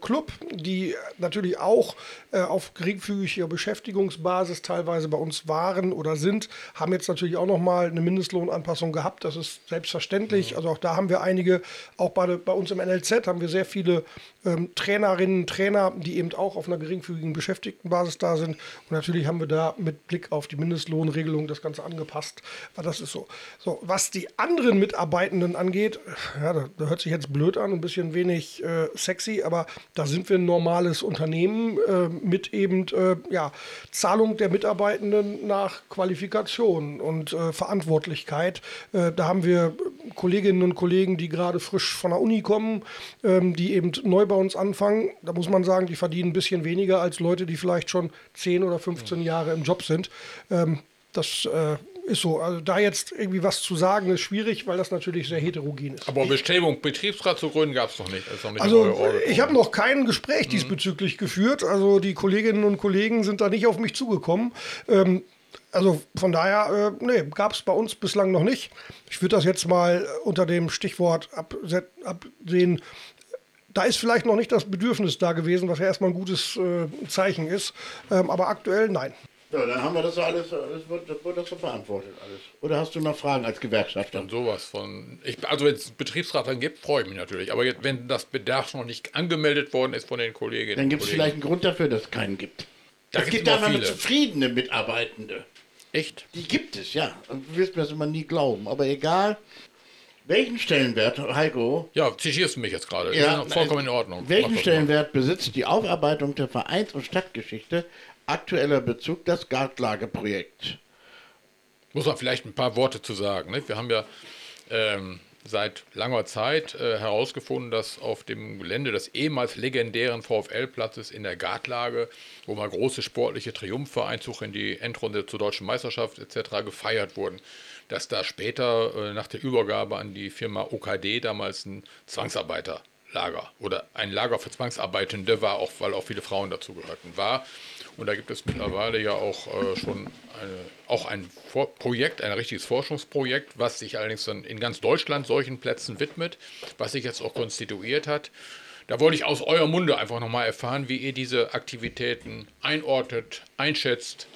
Club, die natürlich auch äh, auf geringfügiger Beschäftigungsbasis teilweise bei uns waren oder sind, haben jetzt natürlich auch noch mal eine Mindestlohnanpassung gehabt. Das ist selbstverständlich. Also auch da haben wir einige, auch bei, bei uns im NLZ haben wir sehr viele ähm, Trainerinnen, Trainer, die eben auch auf einer geringfügigen Beschäftigtenbasis da sind. Und natürlich haben wir da mit Blick auf die Mindestlohnregelung das Ganze angepasst. Aber das ist so. So, was die anderen Mitarbeitenden angeht, ja, da, da hört sich jetzt blöd an, ein bisschen wenig äh, sexy, aber da sind wir ein normales Unternehmen äh, mit eben äh, ja, Zahlung der Mitarbeitenden nach Qualifikation und äh, Verantwortlichkeit. Äh, da haben wir Kolleginnen und Kollegen, die gerade frisch von der Uni kommen, ähm, die eben neu bei uns anfangen. Da muss man sagen, die verdienen ein bisschen weniger als Leute, die vielleicht schon 10 oder 15 Jahre im Job sind. Ähm, das äh, ist so. Also da jetzt irgendwie was zu sagen, ist schwierig, weil das natürlich sehr heterogen ist. Aber Bestrebung, Betriebsrat zu gründen, gab es noch nicht. Noch nicht Also ich habe noch kein Gespräch diesbezüglich geführt. Also die Kolleginnen und Kollegen sind da nicht auf mich zugekommen. Ähm, also von daher, äh, nee, gab es bei uns bislang noch nicht. Ich würde das jetzt mal unter dem Stichwort abse- absehen. Da ist vielleicht noch nicht das Bedürfnis da gewesen, was ja erstmal ein gutes äh, Zeichen ist. Ähm, aber aktuell nein. So, dann haben wir das so alles, das wird, das wird das so beantwortet alles. Oder hast du noch Fragen als Gewerkschafter? Dann sowas von. Ich, also wenn es Betriebsrat dann gibt, freue ich mich natürlich. Aber jetzt, wenn das Bedarf noch nicht angemeldet worden ist von den Kolleginnen Dann gibt es vielleicht einen Grund dafür, dass es keinen gibt. Da es gibt viele. zufriedene Mitarbeitende. Echt? Die gibt es, ja. Und Du wirst mir das immer nie glauben. Aber egal, Welchen Stellenwert, Heiko, Ja, zitierst du mich jetzt gerade. Ja, vollkommen in Ordnung. Welchen. Stellenwert besitzt die Aufarbeitung der Vereins- und Stadtgeschichte aktueller Bezug das Gartlageprojekt? Muss man vielleicht ein paar Worte zu sagen. Ne? Wir haben ja ähm, seit langer Zeit äh, herausgefunden, dass auf dem Gelände des ehemals legendären VfL-Platzes in der Gartlage, wo mal große sportliche Triumphe, Einzug in die Endrunde zur deutschen Meisterschaft etc. gefeiert wurden, dass da später äh, nach der Übergabe an die Firma OKD damals ein Zwangsarbeiterlager oder ein Lager für Zwangsarbeitende war, auch weil auch viele Frauen dazu gehörten, war. Und da gibt es mittlerweile ja auch äh, schon eine, auch ein Vor Projekt, ein richtiges Forschungsprojekt, was sich allerdings dann in ganz Deutschland solchen Plätzen widmet, was sich jetzt auch konstituiert hat. Da wollte ich aus eurem Munde einfach nochmal erfahren, wie ihr diese Aktivitäten einordnet, einschätzt,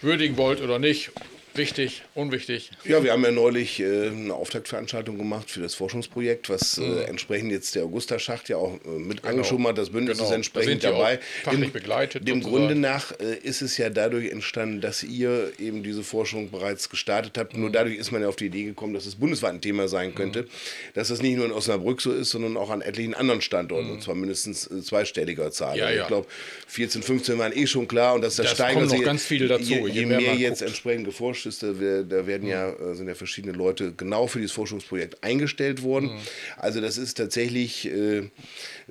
würdigen wollt oder nicht. Wichtig, unwichtig. Ja, wir haben ja neulich äh, eine Auftaktveranstaltung gemacht für das Forschungsprojekt, was äh, entsprechend jetzt der Augusta-Schacht ja auch äh, mit angeschoben hat. Das Bündnis Genau. ist Da entsprechend auch dabei. fachlich begleitet Dem sozusagen. Grunde nach äh, ist es ja dadurch entstanden, dass ihr eben diese Forschung bereits gestartet habt. Mhm. Nur dadurch ist man ja auf die Idee gekommen, dass es bundesweit ein Thema sein könnte. Dass das nicht nur in Osnabrück so ist, sondern auch an etlichen anderen Standorten. Und zwar mindestens äh, zweistelliger Zahl. Mhm. Ja, Also ja. Ich glaube, 14, 15 waren eh schon klar und dass das, Das steigert sich. ganz viele dazu, Je, je je mehr mehr jetzt guckt. entsprechend geforscht ist, da, wir- da werden ja, äh, sind ja verschiedene Leute genau für dieses Forschungsprojekt eingestellt worden. Also das ist tatsächlich äh,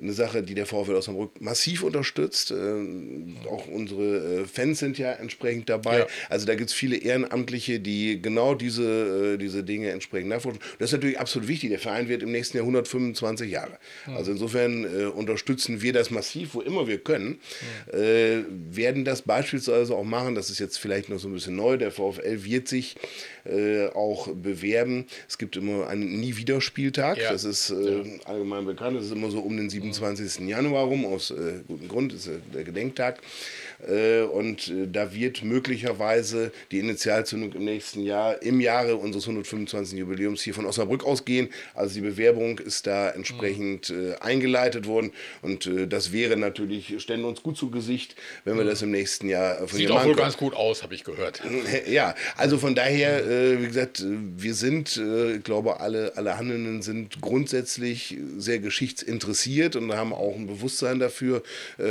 eine Sache, die der VfL Osnabrück massiv unterstützt. Äh, auch unsere Fans sind ja entsprechend dabei. Ja. Also da gibt es viele Ehrenamtliche, die genau diese, diese Dinge entsprechend nachforschen. Das ist natürlich absolut wichtig. Der Verein wird im nächsten Jahr 125 Jahre. Also insofern äh, unterstützen wir das massiv, wo immer wir können. Werden das beispielsweise auch machen, das ist jetzt vielleicht noch so ein bisschen neu, der VfL wird sich äh, auch bewerben. Es gibt immer einen Nie-Wieder-Spieltag. Ja. Das ist äh, allgemein bekannt. Das ist immer so um den 27. Januar rum, aus äh, gutem Grund, ist äh, der Gedenktag. Äh, und äh, da wird möglicherweise die Initialzündung im nächsten Jahr, im Jahre unseres 125. Jubiläums hier von Osnabrück ausgehen. Also die Bewerbung ist da entsprechend äh, eingeleitet worden. Und das wäre natürlich, stellen uns gut zu Gesicht, wenn wir das im nächsten Jahr von Sieht auch wohl ganz gut aus, habe ich gehört. Ja, also von daher, wie gesagt, wir sind, ich glaube, alle, alle Handelnden sind grundsätzlich sehr geschichtsinteressiert und haben auch ein Bewusstsein dafür,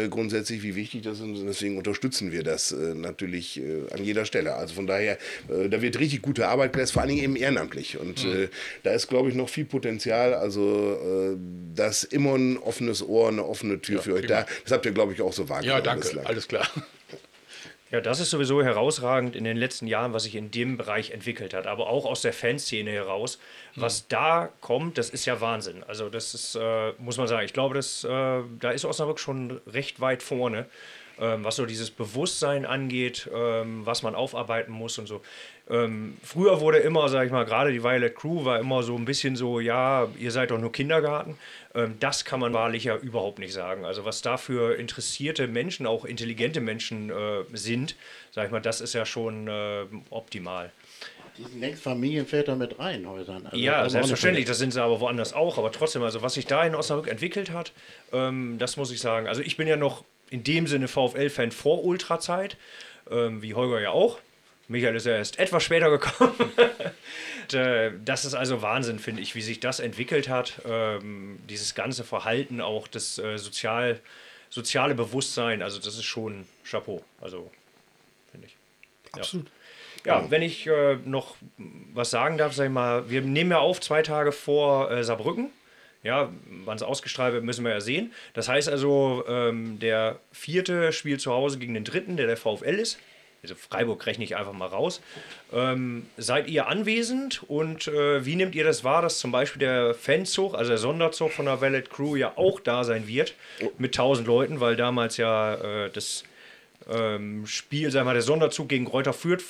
grundsätzlich, wie wichtig das ist. Und deswegen unterstützen wir das äh, natürlich äh, an jeder Stelle. Also von daher, äh, da wird richtig gute Arbeit geleistet, vor allen Dingen eben ehrenamtlich. Und äh, da ist, glaube ich, noch viel Potenzial. Also äh, da ist immer ein offenes Ohr, eine offene Tür Ja, für euch prima. da. Das habt ihr, glaube ich, auch so wahrgenommen. Ja, danke. bislang. Alles klar. Ja, das ist sowieso herausragend in den letzten Jahren, was sich in dem Bereich entwickelt hat, aber auch aus der Fanszene heraus. Was da kommt, das ist ja Wahnsinn. Also das ist, äh, muss man sagen, ich glaube, das, äh, da ist Osnabrück schon recht weit vorne, ähm, was so dieses Bewusstsein angeht, ähm, was man aufarbeiten muss und so. Ähm, früher wurde immer, sag ich mal, gerade die Violet Crew war immer so ein bisschen so, ja, ihr seid doch nur Kindergarten. Ähm, das kann man wahrlich ja überhaupt nicht sagen. Also was da für interessierte Menschen, auch intelligente Menschen äh, sind, sag ich mal, das ist ja schon äh, optimal. Die sind längst Familienväter mit Reihenhäusern. Also Ja, selbstverständlich, das sind sie aber woanders auch. Aber trotzdem, also was sich da in Osnabrück entwickelt hat, ähm, das muss ich sagen. Also ich bin ja noch in dem Sinne VfL-Fan vor Ultrazeit, ähm, wie Holger ja auch. Michael ist ja erst etwas später gekommen. Und, äh, das ist also Wahnsinn, finde ich, wie sich das entwickelt hat. Ähm, dieses ganze Verhalten, auch das äh, sozial, soziale Bewusstsein, also das ist schon Chapeau. Also, finde ich. Absolut. Ja, wenn ich äh, noch was sagen darf, sag ich mal, wir nehmen ja auf zwei Tage vor äh, Saarbrücken. Ja, wann es ausgestrahlt wird, müssen wir ja sehen. Das heißt also, ähm, der vierte spielt zu Hause gegen den dritten, der der VfL ist. Also Freiburg rechne ich einfach mal raus. Ähm, seid ihr anwesend und äh, wie nehmt ihr das wahr, dass zum Beispiel der Fanzug, also der Sonderzug von der Valet Crew ja auch da sein wird mit 1000 Leuten, weil damals ja äh, das ähm, Spiel, sagen wir mal, der Sonderzug gegen Kräuter Fürth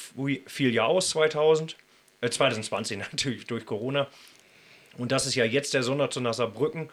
fiel ja aus 2000, äh, 2020 natürlich durch Corona. Und das ist ja jetzt der Sonderzug nach Saarbrücken.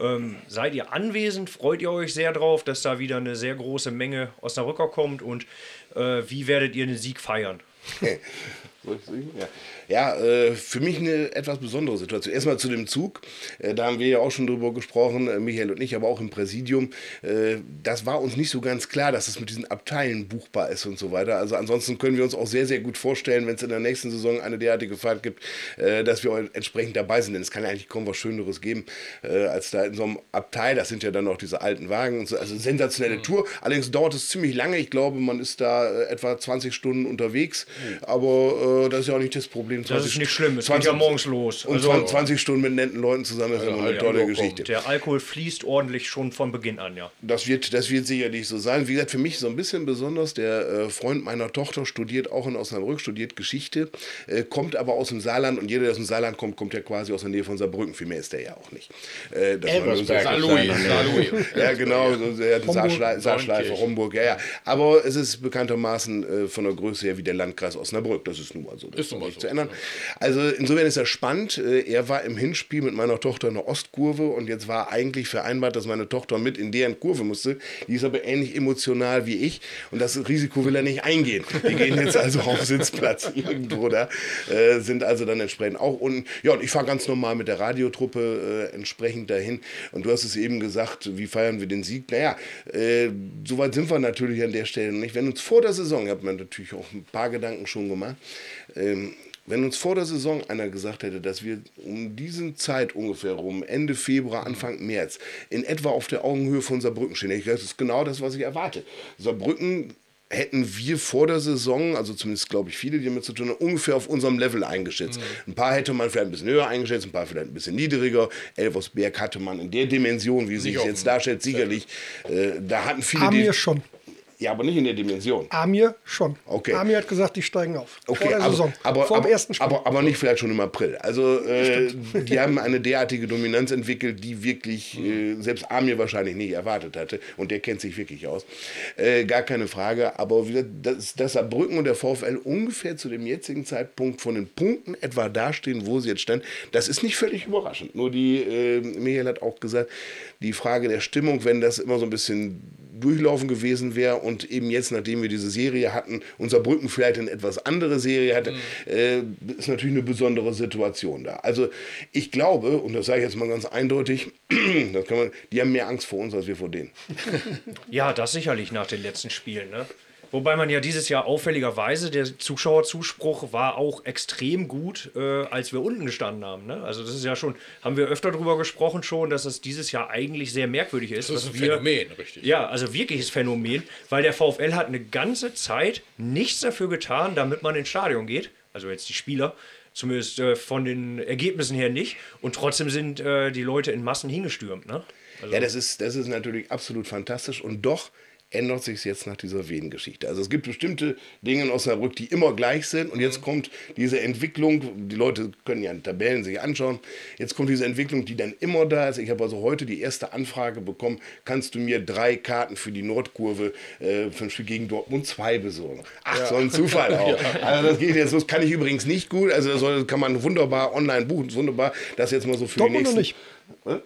Ähm, seid ihr anwesend? Freut ihr euch sehr drauf, dass da wieder eine sehr große Menge Osnabrücker kommt? Und äh, wie werdet ihr den Sieg feiern? Ja, ja äh, für mich eine etwas besondere Situation. Erstmal zu dem Zug. Äh, da haben wir ja auch schon drüber gesprochen, äh, Michael und ich, aber auch im Präsidium. Äh, das war uns nicht so ganz klar, dass es mit diesen Abteilen buchbar ist und so weiter. Also ansonsten können wir uns auch sehr, sehr gut vorstellen, wenn es in der nächsten Saison eine derartige Fahrt gibt, äh, dass wir entsprechend dabei sind. Denn es kann ja eigentlich kaum was Schöneres geben, äh, als da in so einem Abteil. Das sind ja dann auch diese alten Wagen. So. Also sensationelle mhm. Tour. Allerdings dauert es ziemlich lange. Ich glaube, man ist da etwa 20 Stunden unterwegs. Mhm. Aber das ist ja auch nicht das Problem. 20, das ist nicht schlimm, es 20, geht ja morgens los. Und also, 20 Stunden mit netten Leuten zusammen ist ja, immer eine tolle Geschichte. Der Alkohol fließt ordentlich schon von Beginn an, ja. Das wird, das wird sicherlich so sein. Wie gesagt, für mich so ein bisschen besonders, der äh, Freund meiner Tochter studiert auch in Osnabrück, studiert Geschichte, äh, kommt aber aus dem Saarland und jeder, der aus dem Saarland kommt, kommt ja quasi aus der Nähe von Saarbrücken. Viel mehr ist der ja auch nicht. Äh, das Ja, genau, so, ja, Saarschleife, Homburg, ja, ja. Aber es ist bekanntermaßen äh, von der Größe her wie der Landkreis Osnabrück. Das ist nun mal so. Das ist nicht so, zu ändern. Also insofern ist er spannend. Äh, er war im Hinspiel mit meiner Tochter in der Ostkurve und jetzt war eigentlich vereinbart, dass meine Tochter mit in deren Kurve musste. Die ist aber ähnlich emotional wie ich und das Risiko will er nicht eingehen. Die gehen jetzt also auf Sitzplatz irgendwo da, äh, sind also dann entsprechend auch unten. Ja, und ich fahre ganz normal mit der Radiotruppe äh, entsprechend dahin. Und du hast es eben gesagt, wie feiern wir den Sieg? Naja, äh, soweit sind wir natürlich an der Stelle nicht. Wenn uns vor der Saison, ich habe mir natürlich auch ein paar Gedanken schon gemacht, ähm, wenn uns vor der Saison einer gesagt hätte, dass wir um diesen Zeit ungefähr rum, Ende Februar, Anfang März, in etwa auf der Augenhöhe von Saarbrücken stehen, ich das ist genau das, was ich erwarte. Saarbrücken hätten wir vor der Saison, also zumindest glaube ich viele, die damit zu tun haben, ungefähr auf unserem Level eingeschätzt. Mhm. Ein paar hätte man vielleicht ein bisschen höher eingeschätzt, ein paar vielleicht ein bisschen niedriger. Elversberg hatte man in der Dimension, wie sich jetzt darstellt, sicherlich. Äh, da hatten viele. Haben wir schon. Ja, aber nicht in der Dimension. Amir schon. Okay. Amir hat gesagt, die steigen auf. Okay, vor der aber, Saison. Aber, vor aber, ersten Spiel. Aber, aber nicht vielleicht schon im April. Also äh, die haben eine derartige Dominanz entwickelt, die wirklich äh, selbst Amir wahrscheinlich nicht erwartet hatte. Und der kennt sich wirklich aus. Äh, gar keine Frage. Aber dass, dass Saarbrücken und der VfL ungefähr zu dem jetzigen Zeitpunkt von den Punkten etwa dastehen, wo sie jetzt standen, das ist nicht völlig überraschend. Nur die, äh, Michael hat auch gesagt, die Frage der Stimmung, wenn das immer so ein bisschen durchlaufen gewesen wäre und eben jetzt, nachdem wir diese Serie hatten, unser Brücken vielleicht eine etwas andere Serie hatte, mhm. äh, ist natürlich eine besondere Situation da. Also ich glaube, und das sage ich jetzt mal ganz eindeutig, das kann man, die haben mehr Angst vor uns als wir vor denen. ja, das sicherlich nach den letzten Spielen. Ne? Wobei man ja dieses Jahr auffälligerweise, der Zuschauerzuspruch war auch extrem gut, äh, als wir unten gestanden haben. Ne? Also das ist ja schon, haben wir öfter darüber gesprochen schon, dass es dieses Jahr eigentlich sehr merkwürdig ist. Das ist ein wir, Phänomen, richtig. Ja, also wirkliches Phänomen, weil der VfL hat eine ganze Zeit nichts dafür getan, damit man ins Stadion geht. Also jetzt die Spieler, zumindest äh, von den Ergebnissen her nicht. Und trotzdem sind äh, die Leute in Massen hingestürmt. Ne? Also ja, das ist, das ist natürlich absolut fantastisch und doch ändert sich jetzt nach dieser Venengeschichte. Also es gibt bestimmte Dinge in Osnabrück, die immer gleich sind und jetzt kommt diese Entwicklung, die Leute können ja Tabellen sich anschauen, jetzt kommt diese Entwicklung, die dann immer da ist. Ich habe also heute die erste Anfrage bekommen, kannst du mir drei Karten für die Nordkurve äh, für ein Spiel gegen Dortmund 2 besorgen? Ach, ja. so ein Zufall auch. ja. Also das geht jetzt los, kann ich übrigens nicht gut, also das kann man wunderbar online buchen, wunderbar, das jetzt mal so für Dortmund die nächsten... Nicht.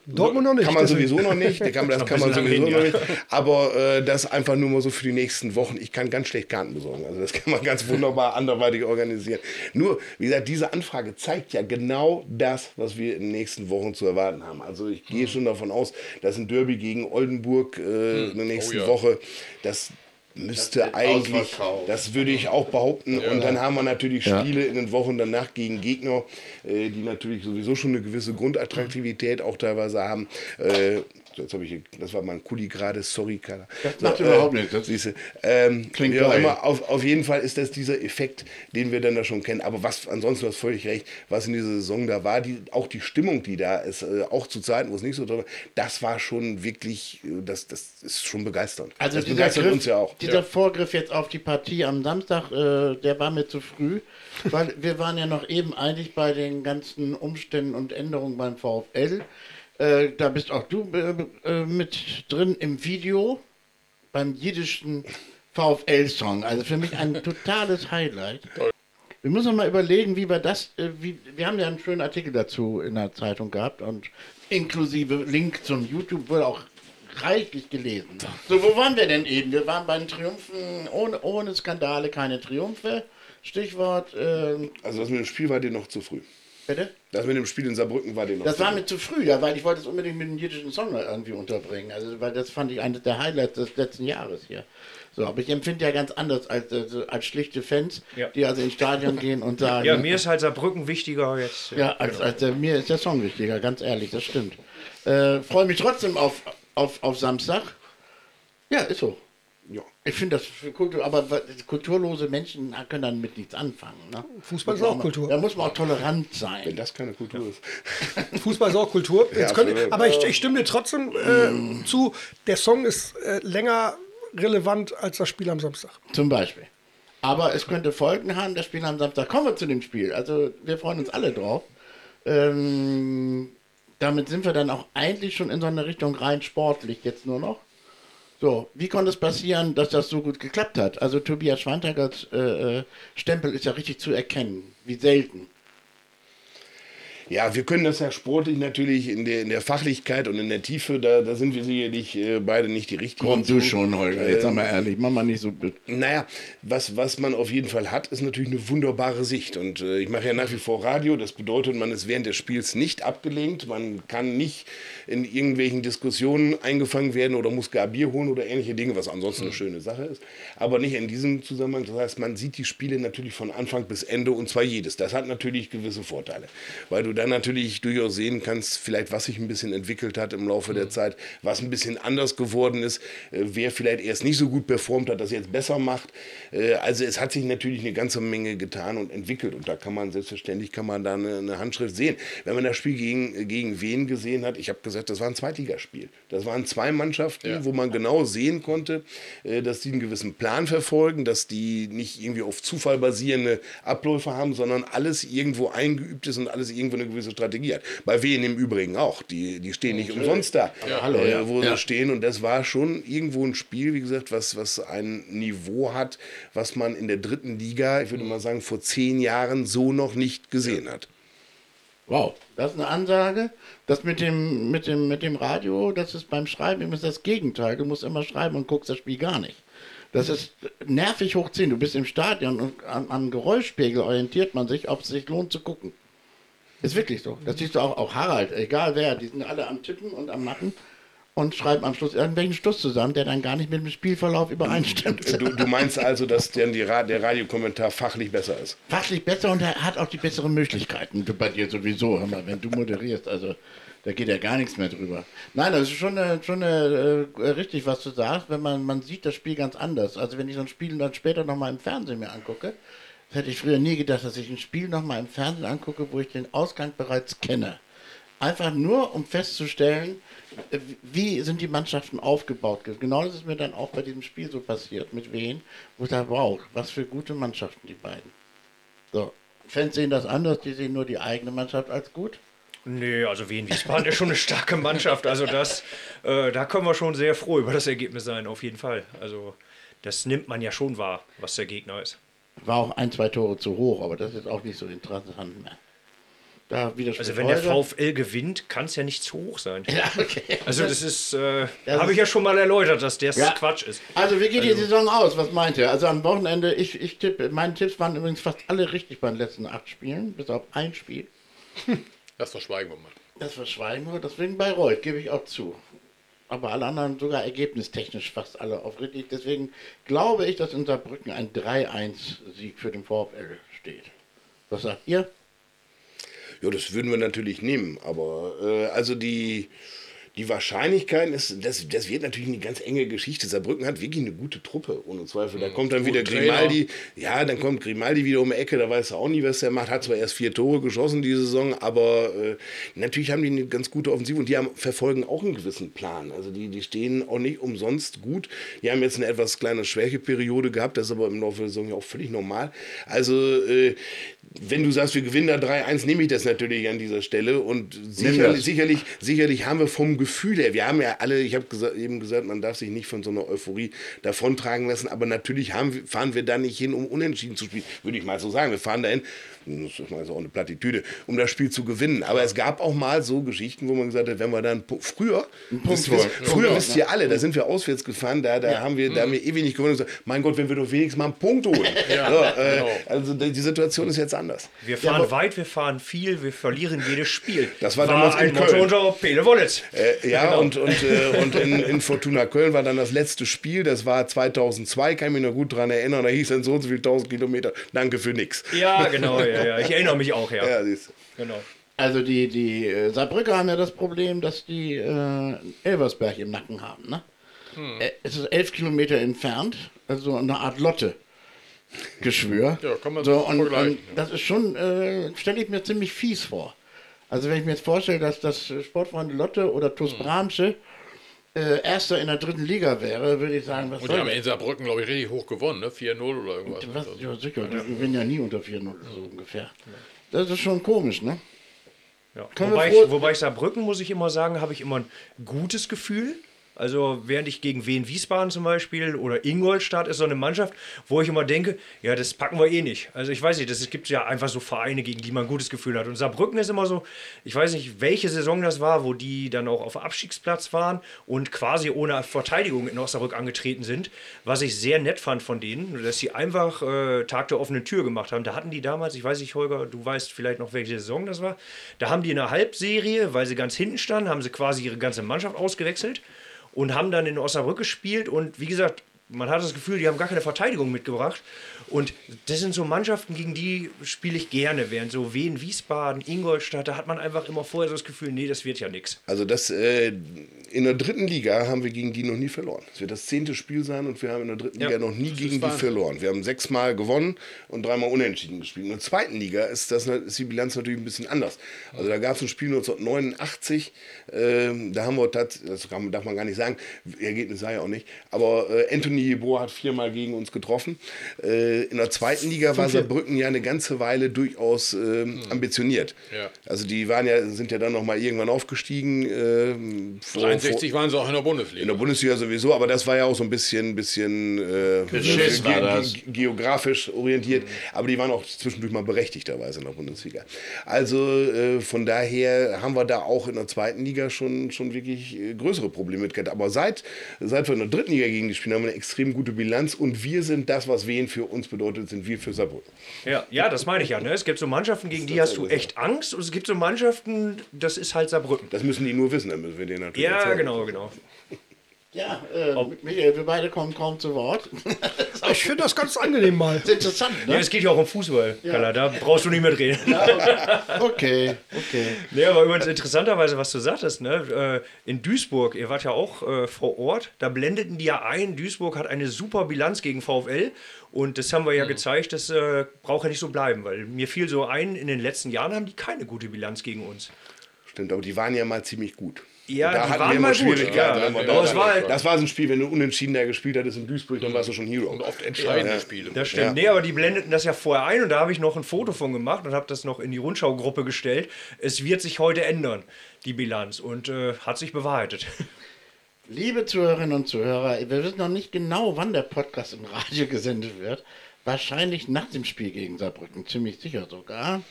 Dortmund noch nicht. Kann man sowieso noch nicht. Das kann, das kann man sowieso noch nicht. Aber äh, das einfach nur mal so für die nächsten Wochen. Ich kann ganz schlecht Karten besorgen. Also das kann man ganz wunderbar anderweitig organisieren. Nur, wie gesagt, diese Anfrage zeigt ja genau das, was wir in den nächsten Wochen zu erwarten haben. Also ich gehe hm. schon davon aus, dass ein Derby gegen Oldenburg äh, hm. in der nächsten oh, ja. Woche, dass müsste eigentlich, das würde ich auch behaupten. Ja. Und dann haben wir natürlich Spiele ja. in den Wochen danach gegen Gegner, äh, die natürlich sowieso schon eine gewisse Grundattraktivität auch teilweise haben. Äh, jetzt habe ich, das war mal ein Kuli gerade, sorry, Carla. Das macht so, überhaupt nichts. Siehste, ähm, Klingt ja, immer, auf, auf jeden Fall ist das dieser Effekt, den wir dann da schon kennen. Aber was, ansonsten, du hast völlig recht, was in dieser Saison da war, die, auch die Stimmung, die da ist, äh, auch zu Zeiten, wo es nicht so toll war, das war schon wirklich, äh, das, das ist schon begeisternd. Also das begeistert Griff, uns ja auch. Dieser ja. Vorgriff jetzt auf die Partie am Samstag, äh, der war mir zu früh, weil wir waren ja noch eben eigentlich bei den ganzen Umständen und Änderungen beim VfL. Äh, da bist auch du äh, äh, mit drin im Video beim jiddischen VfL-Song. Also für mich ein totales Highlight. Wir müssen mal überlegen, wie wir das, äh, wie, wir haben ja einen schönen Artikel dazu in der Zeitung gehabt und inklusive Link zum YouTube wurde auch reichlich gelesen. So, wo waren wir denn eben? Wir waren bei den Triumphen ohne, ohne Skandale, keine Triumphe. Stichwort, äh, Also das mit dem Spiel war dir noch zu früh. Bitte? Das mit dem Spiel in Saarbrücken war dir noch Das war mir zu früh, ja, weil ich wollte es unbedingt mit dem jiddischen Song irgendwie unterbringen. Also, weil das fand ich eines der Highlights des letzten Jahres hier. So, aber ich empfinde ja ganz anders als, also als schlichte Fans, Ja. die also ins Stadion gehen und sagen. Ja, mir ist halt Saarbrücken wichtiger jetzt. Ja, als, als der, mir ist der Song wichtiger, ganz ehrlich, das stimmt. Äh, Freue mich trotzdem auf, auf, auf Samstag. Ja, ist so. Ja. Ich finde das für Kultur, aber kulturlose Menschen können damit nichts anfangen. Ne? Fußball ist auch mal- Kultur. Da muss man auch tolerant Wenn sein. das keine Kultur ist. Fußball ist auch Kultur. Jetzt könnte, absolut. aber ich, ich stimme dir trotzdem äh, zu, der Song ist äh, länger relevant als das Spiel am Samstag. Zum Beispiel. Aber es könnte Folgen haben, das Spiel am Samstag. Kommen wir zu dem Spiel. Also wir freuen uns alle drauf. Ähm, damit sind wir dann auch eigentlich schon in so eine Richtung rein sportlich jetzt nur noch. So, wie konnte es passieren, dass das so gut geklappt hat? Also Tobias Schwantagers äh, äh, Stempel ist ja richtig zu erkennen. Wie selten. Ja, wir können das ja sportlich natürlich in der, in der Fachlichkeit und in der Tiefe, da, da sind wir sicherlich äh, beide nicht die richtigen. Komm du schon, Holger. Jetzt sag mal ehrlich, mach mal nicht so. Naja, was, was man auf jeden Fall hat, ist natürlich eine wunderbare Sicht. Und äh, ich mache ja nach wie vor Radio. Das bedeutet, man ist während des Spiels nicht abgelenkt. Man kann nicht in irgendwelchen Diskussionen eingefangen werden oder muss gar Bier holen oder ähnliche Dinge, was ansonsten eine schöne Sache ist. Aber nicht in diesem Zusammenhang. Das heißt, man sieht die Spiele natürlich von Anfang bis Ende und zwar jedes. Das hat natürlich gewisse Vorteile, weil du dann natürlich durchaus sehen kannst, vielleicht was sich ein bisschen entwickelt hat im Laufe der Zeit, was ein bisschen anders geworden ist, äh, wer vielleicht erst nicht so gut performt hat, das jetzt besser macht. Äh, Also es hat sich natürlich eine ganze Menge getan und entwickelt und da kann man selbstverständlich kann man da eine, eine Handschrift sehen. Wenn man das Spiel gegen, gegen Wen gesehen hat, ich habe gesagt, das war ein Zweitligaspiel. Das waren zwei Mannschaften, Ja. wo man genau sehen konnte, äh, dass die einen gewissen Plan verfolgen, dass die nicht irgendwie auf Zufall basierende Abläufe haben, sondern alles irgendwo eingeübt ist und alles irgendwo eine gewisse Strategie hat. Bei Wen im Übrigen auch. Die, die stehen nicht umsonst da, hallo, äh, ja. wo Ja. sie stehen. Und das war schon irgendwo ein Spiel, wie gesagt, was, was ein Niveau hat, was man in der dritten Liga, ich würde mal sagen, vor zehn Jahren so noch nicht gesehen hat. Wow, das ist eine Ansage. Das mit dem, mit dem, mit dem Radio, das ist beim Schreiben immer das Gegenteil. Du musst immer schreiben und guckst das Spiel gar nicht. Das ist nervig hoch 10. Du bist im Stadion und am, am Geräuschpegel orientiert man sich, ob es sich lohnt zu gucken. Ist wirklich so. Das siehst du auch, auch Harald, egal wer, die sind alle am Tippen und am Machen und schreiben am Schluss irgendwelchen Stuss zusammen, der dann gar nicht mit dem Spielverlauf übereinstimmt. Du, du meinst also, dass die Ra der Radiokommentar fachlich besser ist? fachlich besser und er hat auch die besseren Möglichkeiten. Du bei dir sowieso, hör mal, wenn du moderierst, also da geht ja gar nichts mehr drüber. Nein, das ist schon, eine, schon eine, äh, richtig, was du sagst, wenn man, man sieht das Spiel ganz anders. Also wenn ich so ein Spiel dann später nochmal im Fernsehen mir angucke, hätte ich früher nie gedacht, dass ich ein Spiel nochmal im Fernsehen angucke, wo ich den Ausgang bereits kenne. Einfach nur, um festzustellen, äh, wie sind die Mannschaften aufgebaut. Genau das ist mir dann auch bei diesem Spiel so passiert. Mit wen? Wo ich sage, wow, was für gute Mannschaften die beiden. So. Fans sehen das anders, die sehen nur die eigene Mannschaft als gut. Nee, also Wien Wiesbaden ist schon eine starke Mannschaft. Also das, äh, da können wir schon sehr froh über das Ergebnis sein, auf jeden Fall. Also das nimmt man ja schon wahr, was der Gegner ist. War auch ein, zwei Tore zu hoch, aber das ist auch nicht so interessant mehr. Da Also wenn der. VfL gewinnt, kann es ja nicht zu hoch sein. Ja, okay. Also das ist, äh, Das habe ich ja schon mal erläutert, dass das Ja. Quatsch ist. Also wie geht die Saison aus? Was meint ihr? Also am Wochenende, ich, ich tippe, meine Tipps waren übrigens fast alle richtig bei den letzten acht Spielen, bis auf ein Spiel. Das verschweigen wir mal. Das verschweigen wir, deswegen Bayreuth, gebe ich auch zu. Aber alle anderen sogar ergebnistechnisch fast alle auf richtig. Deswegen glaube ich, dass in Saarbrücken ein 3-1-Sieg für den VfL steht. Was sagt ihr? Ja, das würden wir natürlich nehmen, aber äh, also die, die Wahrscheinlichkeit ist, das, das wird natürlich eine ganz enge Geschichte. Saarbrücken hat wirklich eine gute Truppe, ohne Zweifel. Da kommt dann wieder. Grimaldi, ja, dann kommt Grimaldi wieder um die Ecke, da weiß er auch nie, was er macht. Hat zwar erst vier Tore geschossen diese Saison, aber äh, natürlich haben die eine ganz gute Offensive und die haben, verfolgen auch einen gewissen Plan. Also die, die stehen auch nicht umsonst gut. Die haben jetzt eine etwas kleine Schwächeperiode gehabt, das ist aber im Laufe der Saison ja auch völlig normal. Also äh, wenn du sagst, wir gewinnen da 3-1, nehme ich das natürlich an dieser Stelle und sicherlich, sicherlich, sicherlich haben wir vom Gefühl her, wir haben ja alle, ich habe gesa eben gesagt, man darf sich nicht von so einer Euphorie davontragen lassen, aber natürlich haben, fahren wir da nicht hin, um unentschieden zu spielen, würde ich mal so sagen. Wir fahren dahin, das ist also auch eine Plattitüde, um das Spiel zu gewinnen. Aber es gab auch mal so Geschichten, wo man gesagt hat, wenn wir dann früher, wisst, wisst, früher wisst ihr alle, da sind wir auswärts gefahren, da, da haben wir, da haben wir ewig nicht gewonnen und gesagt, mein Gott, wenn wir doch wenigstens mal einen Punkt holen. Ja, so, äh, genau. Also die Situation ist jetzt anders. Wir fahren ja, weit, wir fahren viel, wir verlieren jedes Spiel. Das war, war damals in Köln. Unter Pele Wollitz. Äh, ja, genau. und, und, äh, und in, in, Fortuna Köln war dann das letzte Spiel, das war 2002, kann ich mich noch gut daran erinnern, da hieß dann so und so viele tausend Kilometer, danke für nichts. Ja, genau, ja, ja. ich erinnere mich auch, ja. ja siehst Genau. Also die, die äh, Saarbrücker haben ja das Problem, dass die äh, Elversberg im Nacken haben. Ne? Hm. Äh, es ist elf Kilometer entfernt, also eine Art Lotte. Geschwür. Ja, kann man so, und, und das ist schon, äh, stelle ich mir ziemlich fies vor. Also wenn ich mir jetzt vorstelle, dass das Sportfreunde Lotte oder TuS hm. Bramsche äh, Erster in der dritten Liga wäre, würde ich sagen, was Und die haben in Saarbrücken, glaube ich, richtig hoch gewonnen, ne? 4-0 oder irgendwas. Was, ja, sicher, die gewinnen ja nie unter 4-0, so ungefähr. Das ist schon komisch, ne? Ja. Wobei, ich, wobei ich Saarbrücken, muss ich immer sagen, habe ich immer ein gutes Gefühl. Also während ich gegen Wien Wiesbaden zum Beispiel oder Ingolstadt ist so eine Mannschaft, wo ich immer denke, ja, das packen wir eh nicht. Also ich weiß nicht, es gibt ja einfach so Vereine, gegen die man ein gutes Gefühl hat. Und Saarbrücken ist immer so, ich weiß nicht, welche Saison das war, wo die dann auch auf Abstiegsplatz waren und quasi ohne Verteidigung in Osnabrück angetreten sind. Was ich sehr nett fand von denen, dass sie einfach äh, Tag der offenen Tür gemacht haben. Da hatten die damals, ich weiß nicht, Holger, du weißt vielleicht noch, welche Saison das war. Da haben die in der Halbserie, weil sie ganz hinten standen, haben sie quasi ihre ganze Mannschaft ausgewechselt und haben dann in Osnabrück gespielt. Und wie gesagt, man hat das Gefühl, die haben gar keine Verteidigung mitgebracht. Und das sind so Mannschaften, gegen die spiele ich gerne, während so Wien, Wiesbaden, Ingolstadt, da hat man einfach immer vorher so das Gefühl, nee, das wird ja nichts. Also das äh, in der dritten Liga haben wir gegen die noch nie verloren. Es wird das zehnte Spiel sein und wir haben in der dritten ja, Liga noch nie gegen die verloren. Wir haben sechsmal gewonnen und dreimal unentschieden gespielt. In der zweiten Liga ist, das, ist die Bilanz natürlich ein bisschen anders. Also da gab es ein Spiel 1989, äh, da haben wir tatsächlich, das darf man gar nicht sagen, Ergebnis sei ja auch nicht, aber äh, Anthony Jeboa hat viermal gegen uns getroffen. Äh, in der zweiten Liga war Saarbrücken ja eine ganze Weile durchaus ähm, mhm. ambitioniert. Ja. Also die waren ja, sind ja dann noch mal irgendwann aufgestiegen. Äh, vor, 63 vor, waren sie auch in der Bundesliga. In der Bundesliga sowieso, aber das war ja auch so ein bisschen, bisschen äh, ge ge geografisch orientiert. Mhm. Aber die waren auch zwischendurch mal berechtigterweise in der Bundesliga. Also äh, von daher haben wir da auch in der zweiten Liga schon, schon wirklich äh, größere Probleme mit gehabt. Aber seit, seit wir in der dritten Liga gegen die spielen, haben wir eine extrem gute Bilanz und wir sind das, was Wien für uns bedeutet, sind wir für Saarbrücken. Ja, ja, das meine ich ja. Ne? Es gibt so Mannschaften, gegen die hast du echt Angst und es gibt so Mannschaften, das ist halt Saarbrücken. Das müssen die nur wissen, dann müssen wir denen natürlich Ja, erzählen. genau, genau. Ja, äh, Michael, wir beide kommen kaum zu Wort. ich finde das ganz angenehm mal. Das ist interessant, ne? Ja, es geht ja auch um Fußball, ja. da brauchst du nicht mehr drehen. Ja, okay, okay. Nee, aber übrigens interessanterweise, was du sagtest, ne? Äh, in Duisburg, ihr wart ja auch äh, vor Ort, da blendeten die ja ein, Duisburg hat eine super Bilanz gegen VfL und das haben wir ja mhm. gezeigt, das äh, braucht ja nicht so bleiben, weil mir fiel so ein, in den letzten Jahren haben die keine gute Bilanz gegen uns. Stimmt, aber die waren ja mal ziemlich gut. Ja, da hatten wir immer Schwierigkeiten. Ja, ja, das, war halt das war so ein Spiel, wenn du unentschieden da gespielt hattest in Duisburg, dann warst du schon Hero. Und oft entscheidende ja, Spiele. Das stimmt. Ja. Nee, aber die blendeten das ja vorher ein und da habe ich noch ein Foto von gemacht und habe das noch in die Rundschaugruppe gestellt. Es wird sich heute ändern, die Bilanz. Und äh, hat sich bewahrheitet. Liebe Zuhörerinnen und Zuhörer, wir wissen noch nicht genau, wann der Podcast im Radio gesendet wird. Wahrscheinlich nach dem Spiel gegen Saarbrücken, ziemlich sicher sogar.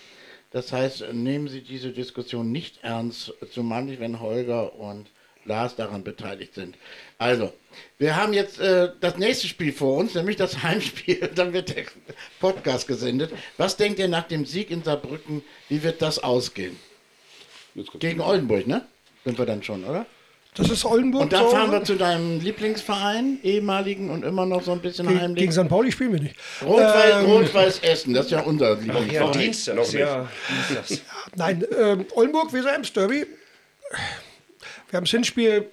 Das heißt, nehmen Sie diese Diskussion nicht ernst, zumal nicht, wenn Holger und Lars daran beteiligt sind. Also, wir haben jetzt äh, das nächste Spiel vor uns, nämlich das Heimspiel. Dann wird der Podcast gesendet. Was denkt ihr nach dem Sieg in Saarbrücken? Wie wird das ausgehen? Gegen Oldenburg, ne? Sind wir dann schon, oder? Das ist Oldenburg. Und dann fahren wir zu deinem Lieblingsverein, ehemaligen und immer noch so ein bisschen Ge heimlich. Gegen St. Pauli spielen wir nicht. Rot-Weiß ähm, Rot Essen, das ist ja unser Lieblingsverein. Ja, Dienstags, ja. Dienstags. Nein, ähm, Oldenburg, Weser Ems Derby. Wir haben das Hinspiel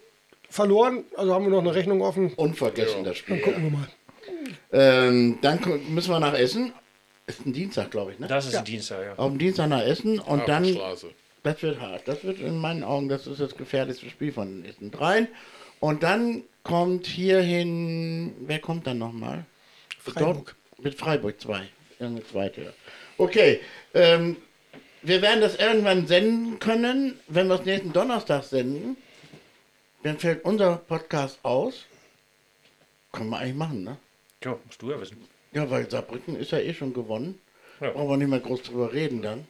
verloren, also haben wir noch eine Rechnung offen. Unvergessen ja. das Spiel. Dann gucken wir mal. Ähm, dann müssen wir nach Essen. Ist ein Dienstag, glaube ich, ne? Das ist ja. ein Dienstag, ja. Auf dem Dienstag nach Essen und dann das wird hart. Das wird in meinen Augen, das ist das gefährlichste Spiel von den nächsten dreien. Und dann kommt hierhin, wer kommt dann nochmal? Freiburg. Dort, mit Freiburg 2. Irgendeine zweite. Okay, ähm, wir werden das irgendwann senden können, wenn wir es nächsten Donnerstag senden. dann fällt unser Podcast aus. Können wir eigentlich machen, ne? Tja, musst du ja wissen. Ja, weil Saarbrücken ist ja eh schon gewonnen. Ja. Brauchen wir nicht mehr groß drüber reden dann.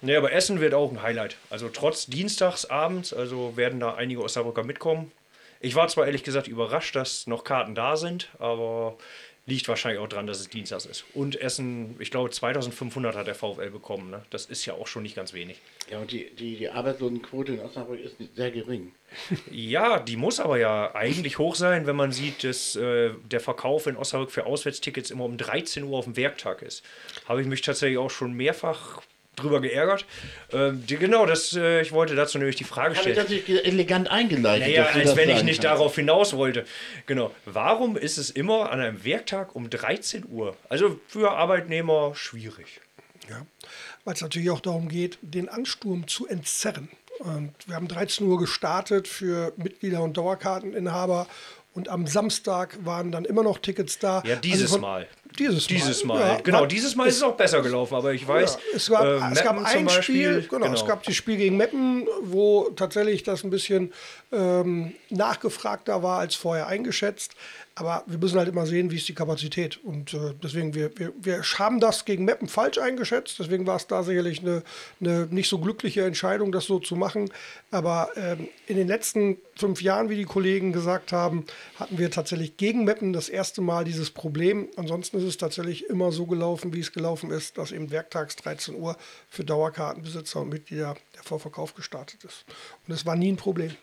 Ja. Nee, aber Essen wird auch ein Highlight. Also trotz Dienstagsabends, also werden da einige Osnabrücker mitkommen. Ich war zwar ehrlich gesagt überrascht, dass noch Karten da sind, aber liegt wahrscheinlich auch daran, dass es Dienstags ist. Und Essen, ich glaube 2500 hat der VfL bekommen. Ne? Das ist ja auch schon nicht ganz wenig. Ja, und die, die, die Arbeitslosenquote in Osnabrück ist sehr gering. Ja, die muss aber ja eigentlich hoch sein, wenn man sieht, dass äh, der Verkauf in Osnabrück für Auswärtstickets immer um 13 Uhr auf dem Werktag ist. Habe ich mich tatsächlich auch schon mehrfach drüber geärgert. Ähm, die, genau, das, äh, ich wollte dazu nämlich die Frage Habe ich stellen. natürlich elegant eingeleitet. Naja, als das wenn ich nicht kannst. darauf hinaus wollte. Genau. Warum ist es immer an einem Werktag um 13 Uhr? Also für Arbeitnehmer schwierig. Ja, weil es natürlich auch darum geht, den Ansturm zu entzerren. Und wir haben 13 Uhr gestartet für Mitglieder und Dauerkarteninhaber und am Samstag waren dann immer noch Tickets da. Ja, dieses Also von- Mal. Dieses Mal. Dieses Mal. Ja, genau, war- dieses Mal ist es auch besser gelaufen, aber ich weiß. Ja, es gab, äh, es gab ein Spiel, Beispiel, genau, es gab das Spiel gegen Meppen, wo tatsächlich das ein bisschen ähm, nachgefragter war als vorher eingeschätzt. Aber wir müssen halt immer sehen, wie ist die Kapazität. Und äh, deswegen, wir, wir, wir haben das gegen Meppen falsch eingeschätzt. Deswegen war es da sicherlich eine, eine nicht so glückliche Entscheidung, das so zu machen. Aber ähm, in den letzten fünf Jahren, wie die Kollegen gesagt haben, hatten wir tatsächlich gegen Meppen das erste Mal dieses Problem. Ansonsten ist es tatsächlich immer so gelaufen, wie es gelaufen ist, dass eben werktags 13 Uhr für Dauerkartenbesitzer und Mitglieder der Vorverkauf gestartet ist. Und es war nie ein Problem.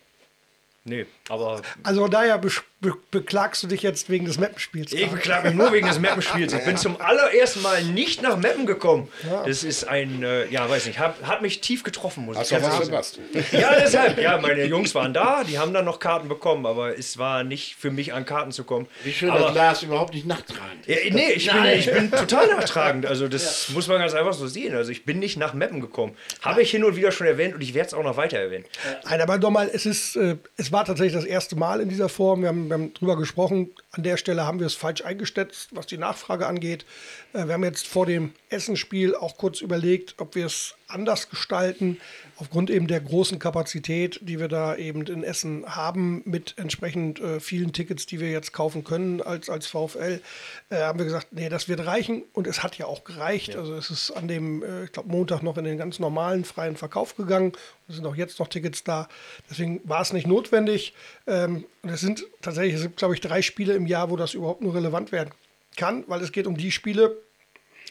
Nee, aber Also daher be be beklagst du dich jetzt wegen des Mappenspiels. Ich beklage mich nur wegen des Mappenspiels. Ich bin zum allerersten Mal nicht nach Meppen gekommen. Das ist ein, äh, ja, weiß nicht, hat, hat mich tief getroffen, muss Hast ich was sagen. verpasst? Ja, deshalb. Ja, meine Jungs waren da, die haben dann noch Karten bekommen, aber es war nicht für mich an Karten zu kommen. Wie schön, aber, dass Lars überhaupt nicht nachtragend ja, nee, ich bin, ich bin total nachtragend. Also das muss man ganz einfach so sehen. Also ich bin nicht nach Meppen gekommen. Habe ich hin und wieder schon erwähnt und ich werde es auch noch weiter erwähnen. Nein, aber nochmal, es ist, äh, es war tatsächlich das erste Mal in dieser Form. Wir haben, wir haben drüber gesprochen. An der Stelle haben wir es falsch eingeschätzt, was die Nachfrage angeht. Äh, wir haben jetzt vor dem Essenspiel auch kurz überlegt, ob wir es anders gestalten, aufgrund eben der großen Kapazität, die wir da eben in Essen haben, mit entsprechend äh, vielen Tickets, die wir jetzt kaufen können als, als VfL, äh, haben wir gesagt, nee, das wird reichen. Und es hat ja auch gereicht. Also es ist an dem, äh, ich glaube, Montag noch in den ganz normalen freien Verkauf gegangen. Es sind auch jetzt noch Tickets da. Deswegen war es nicht notwendig. Ähm, und es sind tatsächlich, es glaube ich, drei Spiele im Jahr, wo das überhaupt nur relevant werden kann, weil es geht um die Spiele,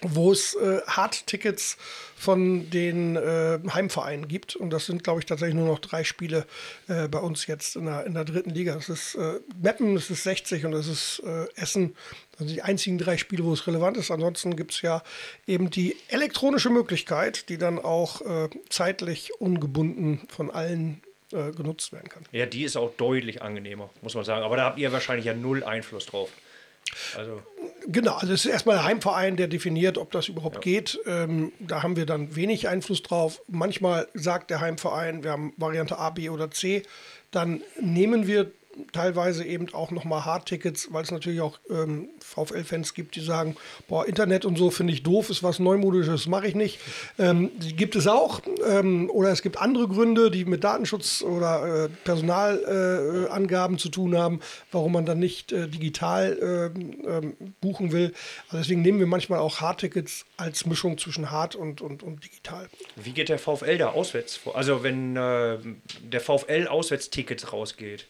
wo es äh, Hardtickets von den äh, Heimvereinen gibt. Und das sind, glaube ich, tatsächlich nur noch drei Spiele äh, bei uns jetzt in der, in der dritten Liga. Das ist äh, Meppen, das ist 60 und das ist äh, Essen. Das sind die einzigen drei Spiele, wo es relevant ist. Ansonsten gibt es ja eben die elektronische Möglichkeit, die dann auch äh, zeitlich ungebunden von allen äh, genutzt werden kann. Ja, die ist auch deutlich angenehmer, muss man sagen. Aber da habt ihr wahrscheinlich ja null Einfluss drauf. Also, Genau, also es ist erstmal der Heimverein, der definiert, ob das überhaupt geht. Ähm, da haben wir dann wenig Einfluss drauf. Manchmal sagt der Heimverein, wir haben Variante A, B oder C. Dann nehmen wir teilweise eben auch nochmal Hardtickets, weil es natürlich auch ähm, VfL-Fans gibt, die sagen, boah, Internet und so finde ich doof, ist was Neumodisches, mache ich nicht. Ähm, die gibt es auch. Ähm, oder es gibt andere Gründe, die mit Datenschutz oder äh, Personalangaben äh, zu tun haben, warum man dann nicht äh, digital ähm, ähm, buchen will. Also deswegen nehmen wir manchmal auch Hardtickets als Mischung zwischen Hard und, und, und digital. wie geht der VfL da auswärts vor? Also, wenn äh, der VfL Auswärtstickets rausgeht.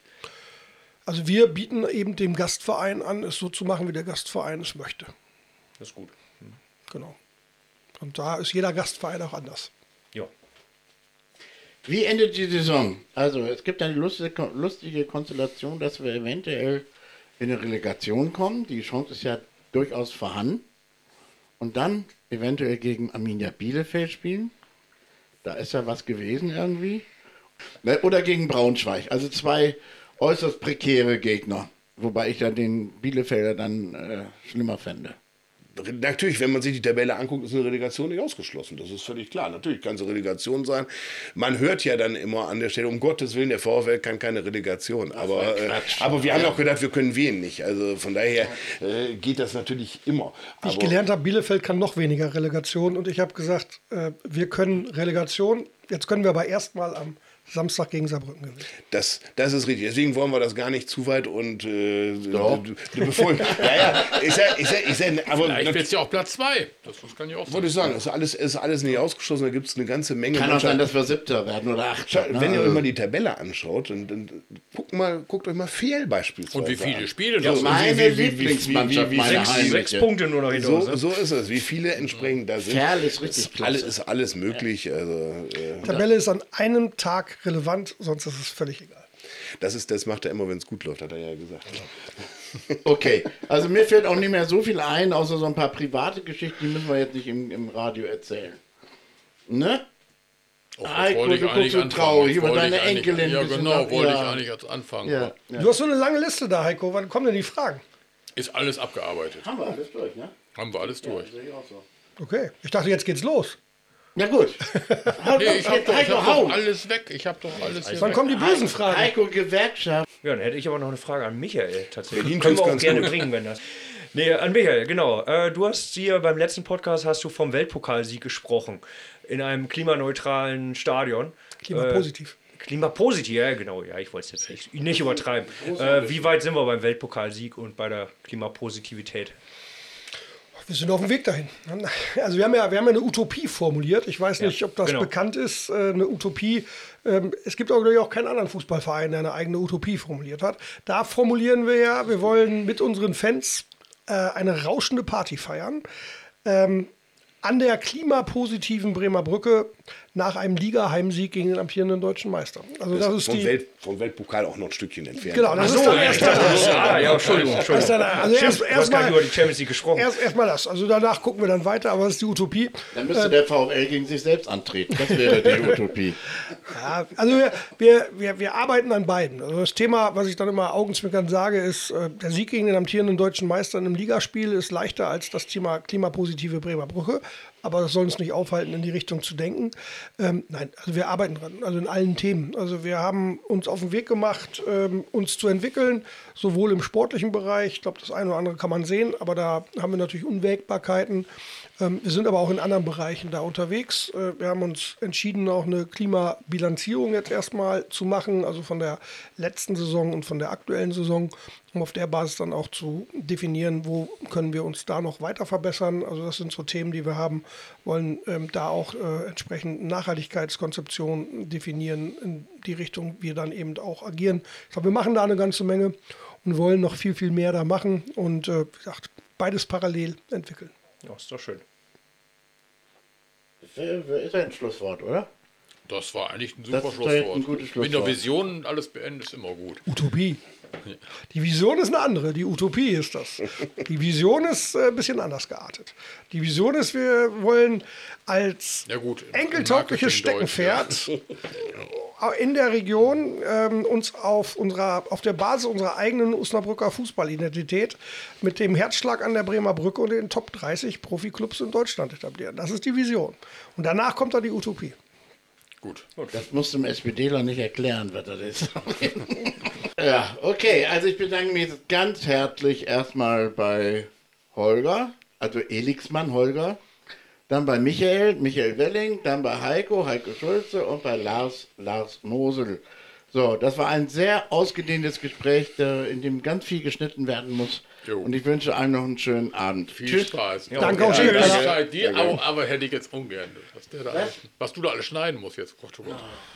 Also wir bieten eben dem Gastverein an, es so zu machen, wie der Gastverein es möchte. Das ist gut. Genau. Und da ist jeder Gastverein auch anders. Ja. Wie endet die Saison? Also, es gibt eine lustige, lustige Konstellation, dass wir eventuell in eine Relegation kommen. Die Chance ist ja durchaus vorhanden. Und dann eventuell gegen Arminia Bielefeld spielen. Da ist ja was gewesen irgendwie. Ne, Oder gegen Braunschweig. Also zwei äußerst prekäre Gegner. Wobei ich dann den Bielefelder dann äh, schlimmer fände. Natürlich, wenn man sich die Tabelle anguckt, ist eine Relegation nicht ausgeschlossen. Das ist völlig klar. Natürlich kann es eine Relegation sein. Man hört ja dann immer an der Stelle, um Gottes Willen, der VfL kann keine Relegation. Aber, äh, aber wir haben auch gedacht, wir können wen nicht. Also von daher äh, geht das natürlich immer. Wie ich gelernt habe, Bielefeld kann noch weniger Relegation. Und ich habe gesagt, äh, wir können Relegation. Jetzt können wir aber erstmal am Samstag gegen Saarbrücken gewinnen. Das, das ist richtig. Deswegen wollen wir das gar nicht zu weit und äh, Doch. bevor, ja, ja, ich sag, ich sag, ich sag, aber Vielleicht wird es ja auch Platz 2. Das, das kann ja auch wollte sein. ich sagen, ist alles, ist alles nicht ausgeschlossen. Da gibt es eine ganze Menge Kann auch sein, dass wir Siebter werden oder Achter. ne? Wenn ihr euch mal die Tabelle anschaut, dann, dann guckt, mal, guckt euch mal Fehl beispielsweise Und wie viele. Spiele Ja, noch sind. meine wie- wie- wie- Lieblingsmannschaft, wie- wie- meine sechs- Punkte nur noch hinter. So, ne? so ist es. Wie viele entsprechend da sind. Ferl ist richtig ist alles, ist alles möglich. Also, äh, Tabelle ist an einem Tag relevant, sonst ist es völlig egal. das, ist, das macht er immer, wenn es gut läuft, hat er ja gesagt. Okay, also mir fällt auch nicht mehr so viel ein, außer so ein paar private Geschichten, die müssen wir jetzt nicht im, im Radio erzählen. Ne? Oh, das Heiko, wollte ich du eigentlich guckst so anfangen. traurig über deine ich Enkelin Ja, genau, wollte ja. ich eigentlich jetzt anfangen. Ja, ja. Du hast so eine lange Liste da, Heiko. Wann kommen denn die Fragen? Ist alles abgearbeitet. Haben wir alles durch, ne? Haben wir alles durch. Sehe ich auch so. Okay. Ich dachte, jetzt geht's los. Na gut. Hau Nee, doch, ich habe doch, ich Heiko, hab doch alles weg. Ich habe doch alles hier Wann weg. kommen die bösen Fragen? Heiko, Gewerkschaft. Ja, dann hätte ich aber noch eine Frage an Michael tatsächlich. Berlin Können wir auch gerne gut. bringen, wenn das. Nee, an Michael, genau. Äh, du hast hier beim letzten Podcast hast du vom Weltpokalsieg gesprochen. In einem klimaneutralen Stadion. Klimapositiv. Äh, Klimapositiv, ja, genau. Ja, ich wollte es jetzt nicht, nicht übertreiben. Äh, wie weit sind wir beim Weltpokalsieg und bei der Klimapositivität? Wir sind auf dem Weg dahin. Also wir haben ja, wir haben ja eine Utopie formuliert. Ich weiß nicht, ob das genau. bekannt ist. Äh, Eine Utopie. ähm, Es gibt auch, auch keinen anderen Fußballverein, der eine eigene Utopie formuliert hat. Da formulieren wir ja, wir wollen mit unseren Fans äh, eine rauschende Party feiern. Ähm, an der klimapositiven Bremer Brücke nach einem Liga-Heimsieg gegen den amtierenden deutschen Meister. Also das ist vom, die. Welt, vom Weltpokal auch noch ein Stückchen entfernt. Genau, das ist dann ja, erst dachte, das- ah, ja, Entschuldigung, Das Entschuldigung. also erst, du hast erst gar nicht mal, über die Champions League gesprochen. erst, erst mal das. Also danach gucken wir dann weiter, aber das ist die Utopie. Dann müsste der VfL gegen sich selbst antreten. Das wäre die Utopie. Ja, also wir, wir, wir, wir arbeiten an beiden. Also das Thema, was ich dann immer augenzwinkernd sage, ist, äh, der Sieg gegen den amtierenden deutschen Meister in einem Ligaspiel ist leichter als das Thema klimapositive Bremer Brücke. Aber das soll uns nicht aufhalten, in die Richtung zu denken. Ähm, nein, also wir arbeiten dran, also in allen Themen. Also wir haben uns auf den Weg gemacht, ähm, uns zu entwickeln, sowohl im sportlichen Bereich, ich glaube, das eine oder andere kann man sehen, aber da haben wir natürlich Unwägbarkeiten. Ähm, wir sind aber auch in anderen Bereichen da unterwegs. Äh, wir haben uns entschieden, auch eine Klimabilanzierung jetzt erstmal zu machen, also von der letzten Saison und von der aktuellen Saison, um auf der Basis dann auch zu definieren, wo können wir uns da noch weiter verbessern. Also das sind so Themen, die wir haben, wollen ähm, da auch äh, entsprechend Nachhaltigkeitskonzeption definieren, in die Richtung wir dann eben auch agieren. Ich glaube, wir machen da eine ganze Menge und wollen noch viel, viel mehr da machen und äh, wie gesagt, beides parallel entwickeln. Ja, ist doch schön. Das ist ein Schlusswort, oder? Das war eigentlich ein Das super jetzt Schlusswort. ein gutes Mit einer. Vision alles beenden ist immer gut. Utopie. Die Vision ist eine andere, die Utopie ist das. Die Vision ist äh, ein bisschen anders geartet. Die Vision ist, wir wollen als Ja gut, enkeltaugliches Steckenpferd in der Region ähm, uns auf, unserer, auf der Basis unserer eigenen Osnabrücker Fußballidentität mit dem Herzschlag an der Bremer Brücke und den Top 30 Profiklubs in Deutschland etablieren. Das ist die Vision. Und danach kommt dann die Utopie. Gut. Das musst du dem SPDler nicht erklären, was das ist. ja, okay. Also ich bedanke mich jetzt ganz herzlich erstmal bei Holger, also Elixmann Holger, dann bei Michael, Michael Welling, dann bei Heiko, Heiko Schulze und bei Lars, Lars Mosel. So, das war ein sehr ausgedehntes Gespräch, in dem ganz viel geschnitten werden muss. Jo. Und ich wünsche allen noch einen schönen Abend. Viel Spaß. Danke auch Ja, schön. ist halt die, aber, aber hätte ich jetzt ungern. Was, der da alles, was du da alles schneiden musst jetzt. Gott, oh Gott.